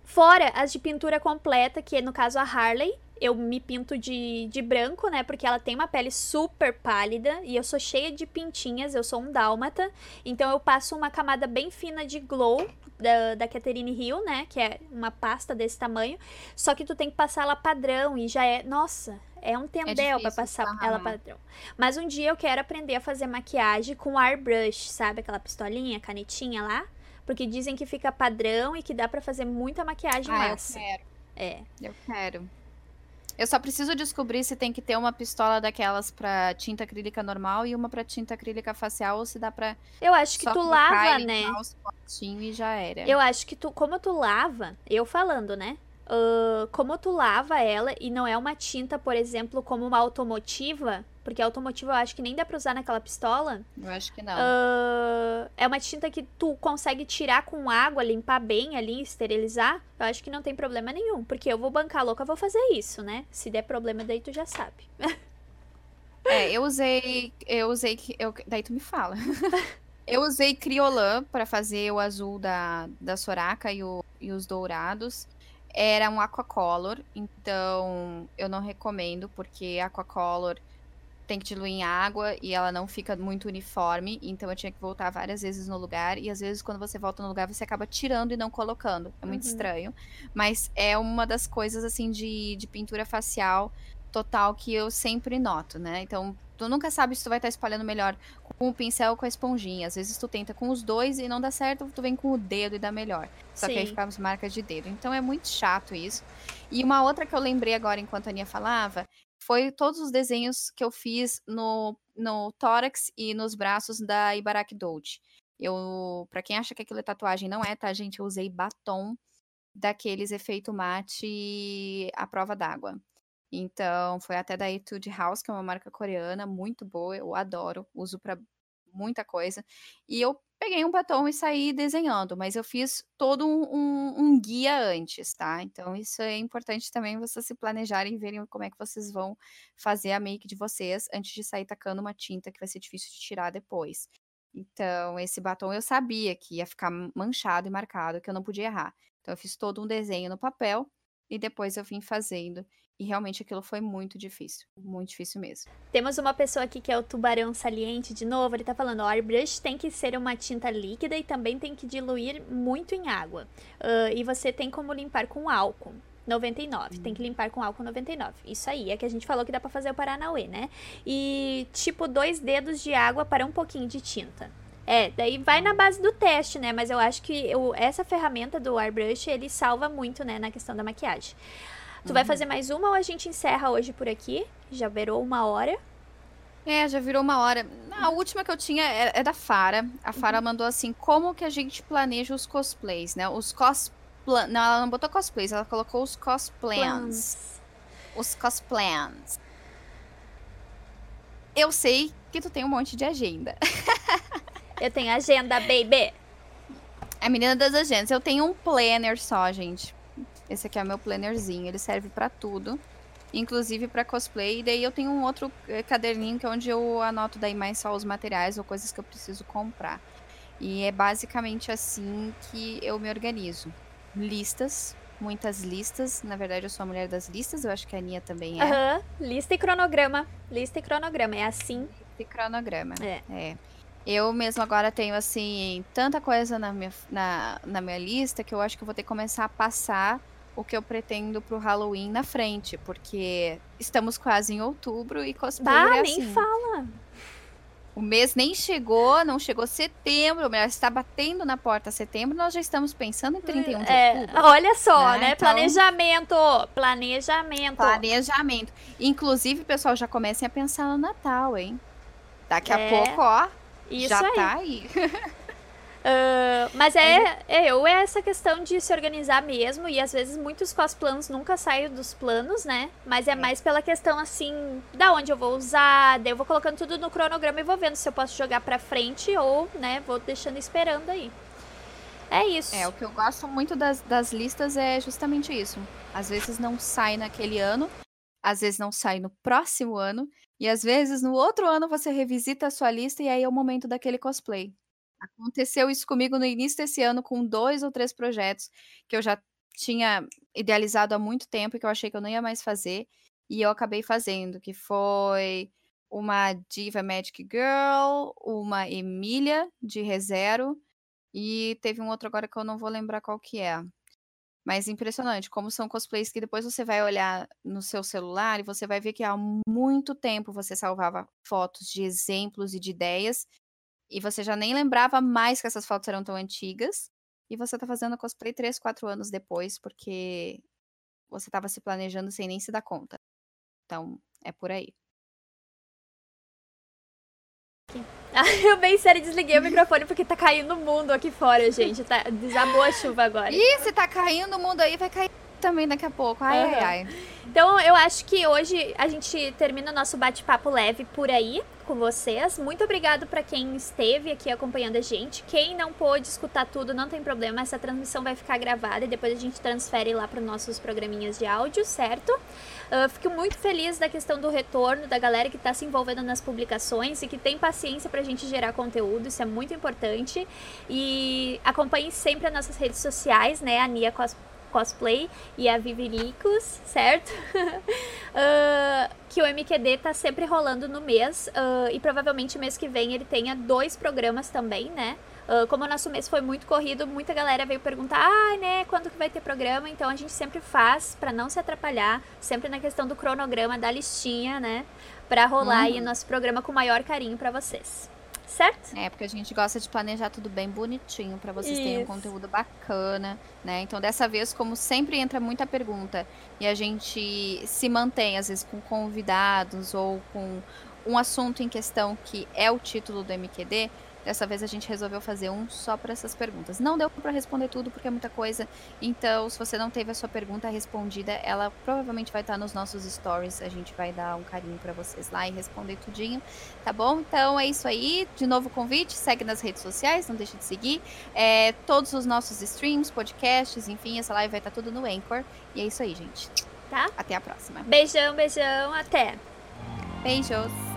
Fora as de pintura completa, que é no caso a Harley. Eu me pinto de, de branco, né? Porque ela tem uma pele super pálida e eu sou cheia de pintinhas, eu sou um dálmata. Então eu passo uma camada bem fina de glow da, da Catherine Hill, né? Que é uma pasta desse tamanho. Só que tu tem que passar ela padrão e já é. Nossa, é um tendel é para passar ela padrão. Mas um dia eu quero aprender a fazer maquiagem com airbrush, sabe? Aquela pistolinha, canetinha lá. Porque dizem que fica padrão e que dá para fazer muita maquiagem ah, massa. Eu quero. É. Eu quero. Eu só preciso descobrir se tem que ter uma pistola daquelas pra tinta acrílica normal e uma pra tinta acrílica facial ou se dá pra. Eu acho que tu lava, né? E já era. Eu acho que tu, como tu lava, eu falando, né? Uh, como tu lava ela e não é uma tinta, por exemplo, como uma automotiva, porque a automotiva eu acho que nem dá pra usar naquela pistola. Eu acho que não. Uh, é uma tinta que tu consegue tirar com água, limpar bem ali, esterilizar. Eu acho que não tem problema nenhum, porque eu vou bancar louca, eu vou fazer isso, né? Se der problema, daí tu já sabe. *laughs* é, eu usei. Eu usei. Eu, daí tu me fala. *laughs* eu usei Criolan para fazer o azul da, da Soraka e, o, e os dourados era um aquacolor, então eu não recomendo, porque aquacolor tem que diluir em água e ela não fica muito uniforme, então eu tinha que voltar várias vezes no lugar, e às vezes quando você volta no lugar você acaba tirando e não colocando. É muito uhum. estranho. Mas é uma das coisas, assim, de, de pintura facial total que eu sempre noto, né? Então, tu nunca sabe se tu vai estar espalhando melhor com o pincel ou com a esponjinha. Às vezes tu tenta com os dois e não dá certo, tu vem com o dedo e dá melhor. Só Sim. que aí ficam as marcas de dedo. Então é muito chato isso. E uma outra que eu lembrei agora enquanto a Aninha falava foi todos os desenhos que eu fiz no, no tórax e nos braços da Ibaraki Dolce. Eu, para quem acha que aquilo é tatuagem, não é, tá, gente? Eu usei batom daqueles efeito mate à prova d'água. Então, foi até da Etude House, que é uma marca coreana muito boa, eu adoro, uso para muita coisa. E eu peguei um batom e saí desenhando, mas eu fiz todo um, um, um, guia antes, tá? Então, isso é importante também vocês se planejarem e verem como é que vocês vão fazer a make de vocês antes de sair tacando uma tinta que vai ser difícil de tirar depois. Então, esse batom eu sabia que ia ficar manchado e marcado, que eu não podia errar. Então, eu fiz todo um desenho no papel e depois eu vim fazendo. E realmente aquilo foi muito difícil, muito difícil mesmo. Temos uma pessoa aqui que é o Tubarão Saliente, de novo, ele tá falando, o airbrush tem que ser uma tinta líquida e também tem que diluir muito em água. Uh, e você tem como limpar com álcool. 99. Hum. Tem que limpar com álcool 99. Isso aí, é que a gente falou que dá pra fazer o Paranauê, né? E tipo, dois dedos de água para um pouquinho de tinta. É, daí vai na base do teste, né? Mas eu acho que eu, essa ferramenta do airbrush, ele salva muito, né, na questão da maquiagem. Tu uhum. vai fazer mais uma ou a gente encerra hoje por aqui? Já virou uma hora. É, já virou uma hora. A última que eu tinha é, é da Fara. A Fara uhum. mandou assim: como que a gente planeja os cosplays, né? Os cosplays. Não, ela não botou cosplays, ela colocou os cosplans. Os cosplans. Eu sei que tu tem um monte de agenda. *laughs* eu tenho agenda, baby. A menina das agendas. Eu tenho um planner só, gente. Esse aqui é o meu plannerzinho, ele serve para tudo, inclusive para cosplay. E daí eu tenho um outro eh, caderninho que é onde eu anoto daí mais só os materiais ou coisas que eu preciso comprar. E é basicamente assim que eu me organizo. Listas muitas listas. Na verdade, eu sou a mulher das listas, eu acho que a Aninha também é. Aham, lista e cronograma. Lista e cronograma, é assim. Lista e cronograma. É. é. Eu mesmo agora tenho, assim, tanta coisa na minha, na, na minha lista que eu acho que eu vou ter que começar a passar o que eu pretendo pro Halloween na frente, porque estamos quase em outubro e cosplay Bah, é nem assim. fala. O mês nem chegou, não chegou setembro, mas está batendo na porta setembro, nós já estamos pensando em 31 de É, outubro. olha só, Né, né? então- Planejamento. Planejamento. Planejamento. Inclusive, pessoal, já comecem a pensar no Natal, hein? Daqui a É, pouco, ó, Isso já aí. tá aí. *laughs* Ah, mas é, é, eu é essa questão de se organizar mesmo, e às vezes muitos cosplanos nunca saem dos planos, né? Mas é, mais pela questão assim, da onde eu vou usar, daí eu vou colocando tudo no cronograma e vou vendo se eu posso jogar pra frente ou, né, vou deixando esperando aí. É isso. É, o que eu gosto muito das, das listas é justamente isso. Às vezes não sai naquele ano, às vezes não sai no próximo ano, e às vezes no outro ano você revisita a sua lista e aí é o momento daquele cosplay. Aconteceu isso comigo no início desse ano com dois ou três projetos que eu já tinha idealizado há muito tempo e que eu achei que eu não ia mais fazer, e eu acabei fazendo, que foi uma Diva Magic Girl, uma Emília de ReZero, e teve um outro agora que eu não vou lembrar qual que é. Mas impressionante, como são cosplays que depois você vai olhar no seu celular e você vai ver que há muito tempo você salvava fotos de exemplos e de ideias, e você já nem lembrava mais que essas fotos eram tão antigas, e você tá fazendo cosplay 3, 4 anos depois, porque você tava se planejando sem nem se dar conta. Então, é por aí. *laughs* eu bem sério desliguei o microfone porque tá caindo o mundo aqui fora, gente. Tá, desabou a chuva agora. Ih, se tá caindo o mundo aí, vai cair também daqui a pouco. Ai, ai, Aham. ai. Então, eu acho que hoje a gente termina o nosso bate-papo leve por aí com vocês. Muito obrigado para quem esteve aqui acompanhando a gente. Quem não pôde escutar tudo, não tem problema, essa transmissão vai ficar gravada e depois a gente transfere lá para nossos programinhas de áudio, certo? Uh, fico muito feliz da questão do retorno da galera que está se envolvendo nas publicações e que tem paciência para a gente gerar conteúdo, isso é muito importante. E acompanhe sempre as nossas redes sociais, né? A Nia Cos Cosplay e a Viviricos, certo? Uh, *laughs* que o MQD tá sempre rolando no mês uh, e provavelmente mês que vem ele tenha dois programas também, né? Uh, como o nosso mês foi muito corrido, muita galera veio perguntar, ah, né, quando que vai ter programa? Então a gente sempre faz para não se atrapalhar, sempre na questão do cronograma, da listinha, né? Pra rolar aí o nosso programa com o maior carinho para vocês. Certo? É, porque a gente gosta de planejar tudo bem bonitinho para vocês terem um conteúdo bacana, né? Então, dessa vez, como sempre entra muita pergunta e a gente se mantém, às vezes, com convidados ou com um assunto em questão que é o título do MQD, dessa vez a gente resolveu fazer um só para essas perguntas. Não deu para responder tudo porque é muita coisa, então, se você não teve a sua pergunta respondida, ela provavelmente vai estar nos nossos stories. A gente vai dar um carinho para vocês lá e responder tudinho, tá bom? Então é isso aí. De novo o convite, segue nas redes sociais, não deixe de seguir. É, todos os nossos streams, podcasts, enfim, essa live vai estar tudo no Anchor. E é isso aí, gente. Tá? Até a próxima. Beijão, beijão, até! Beijos!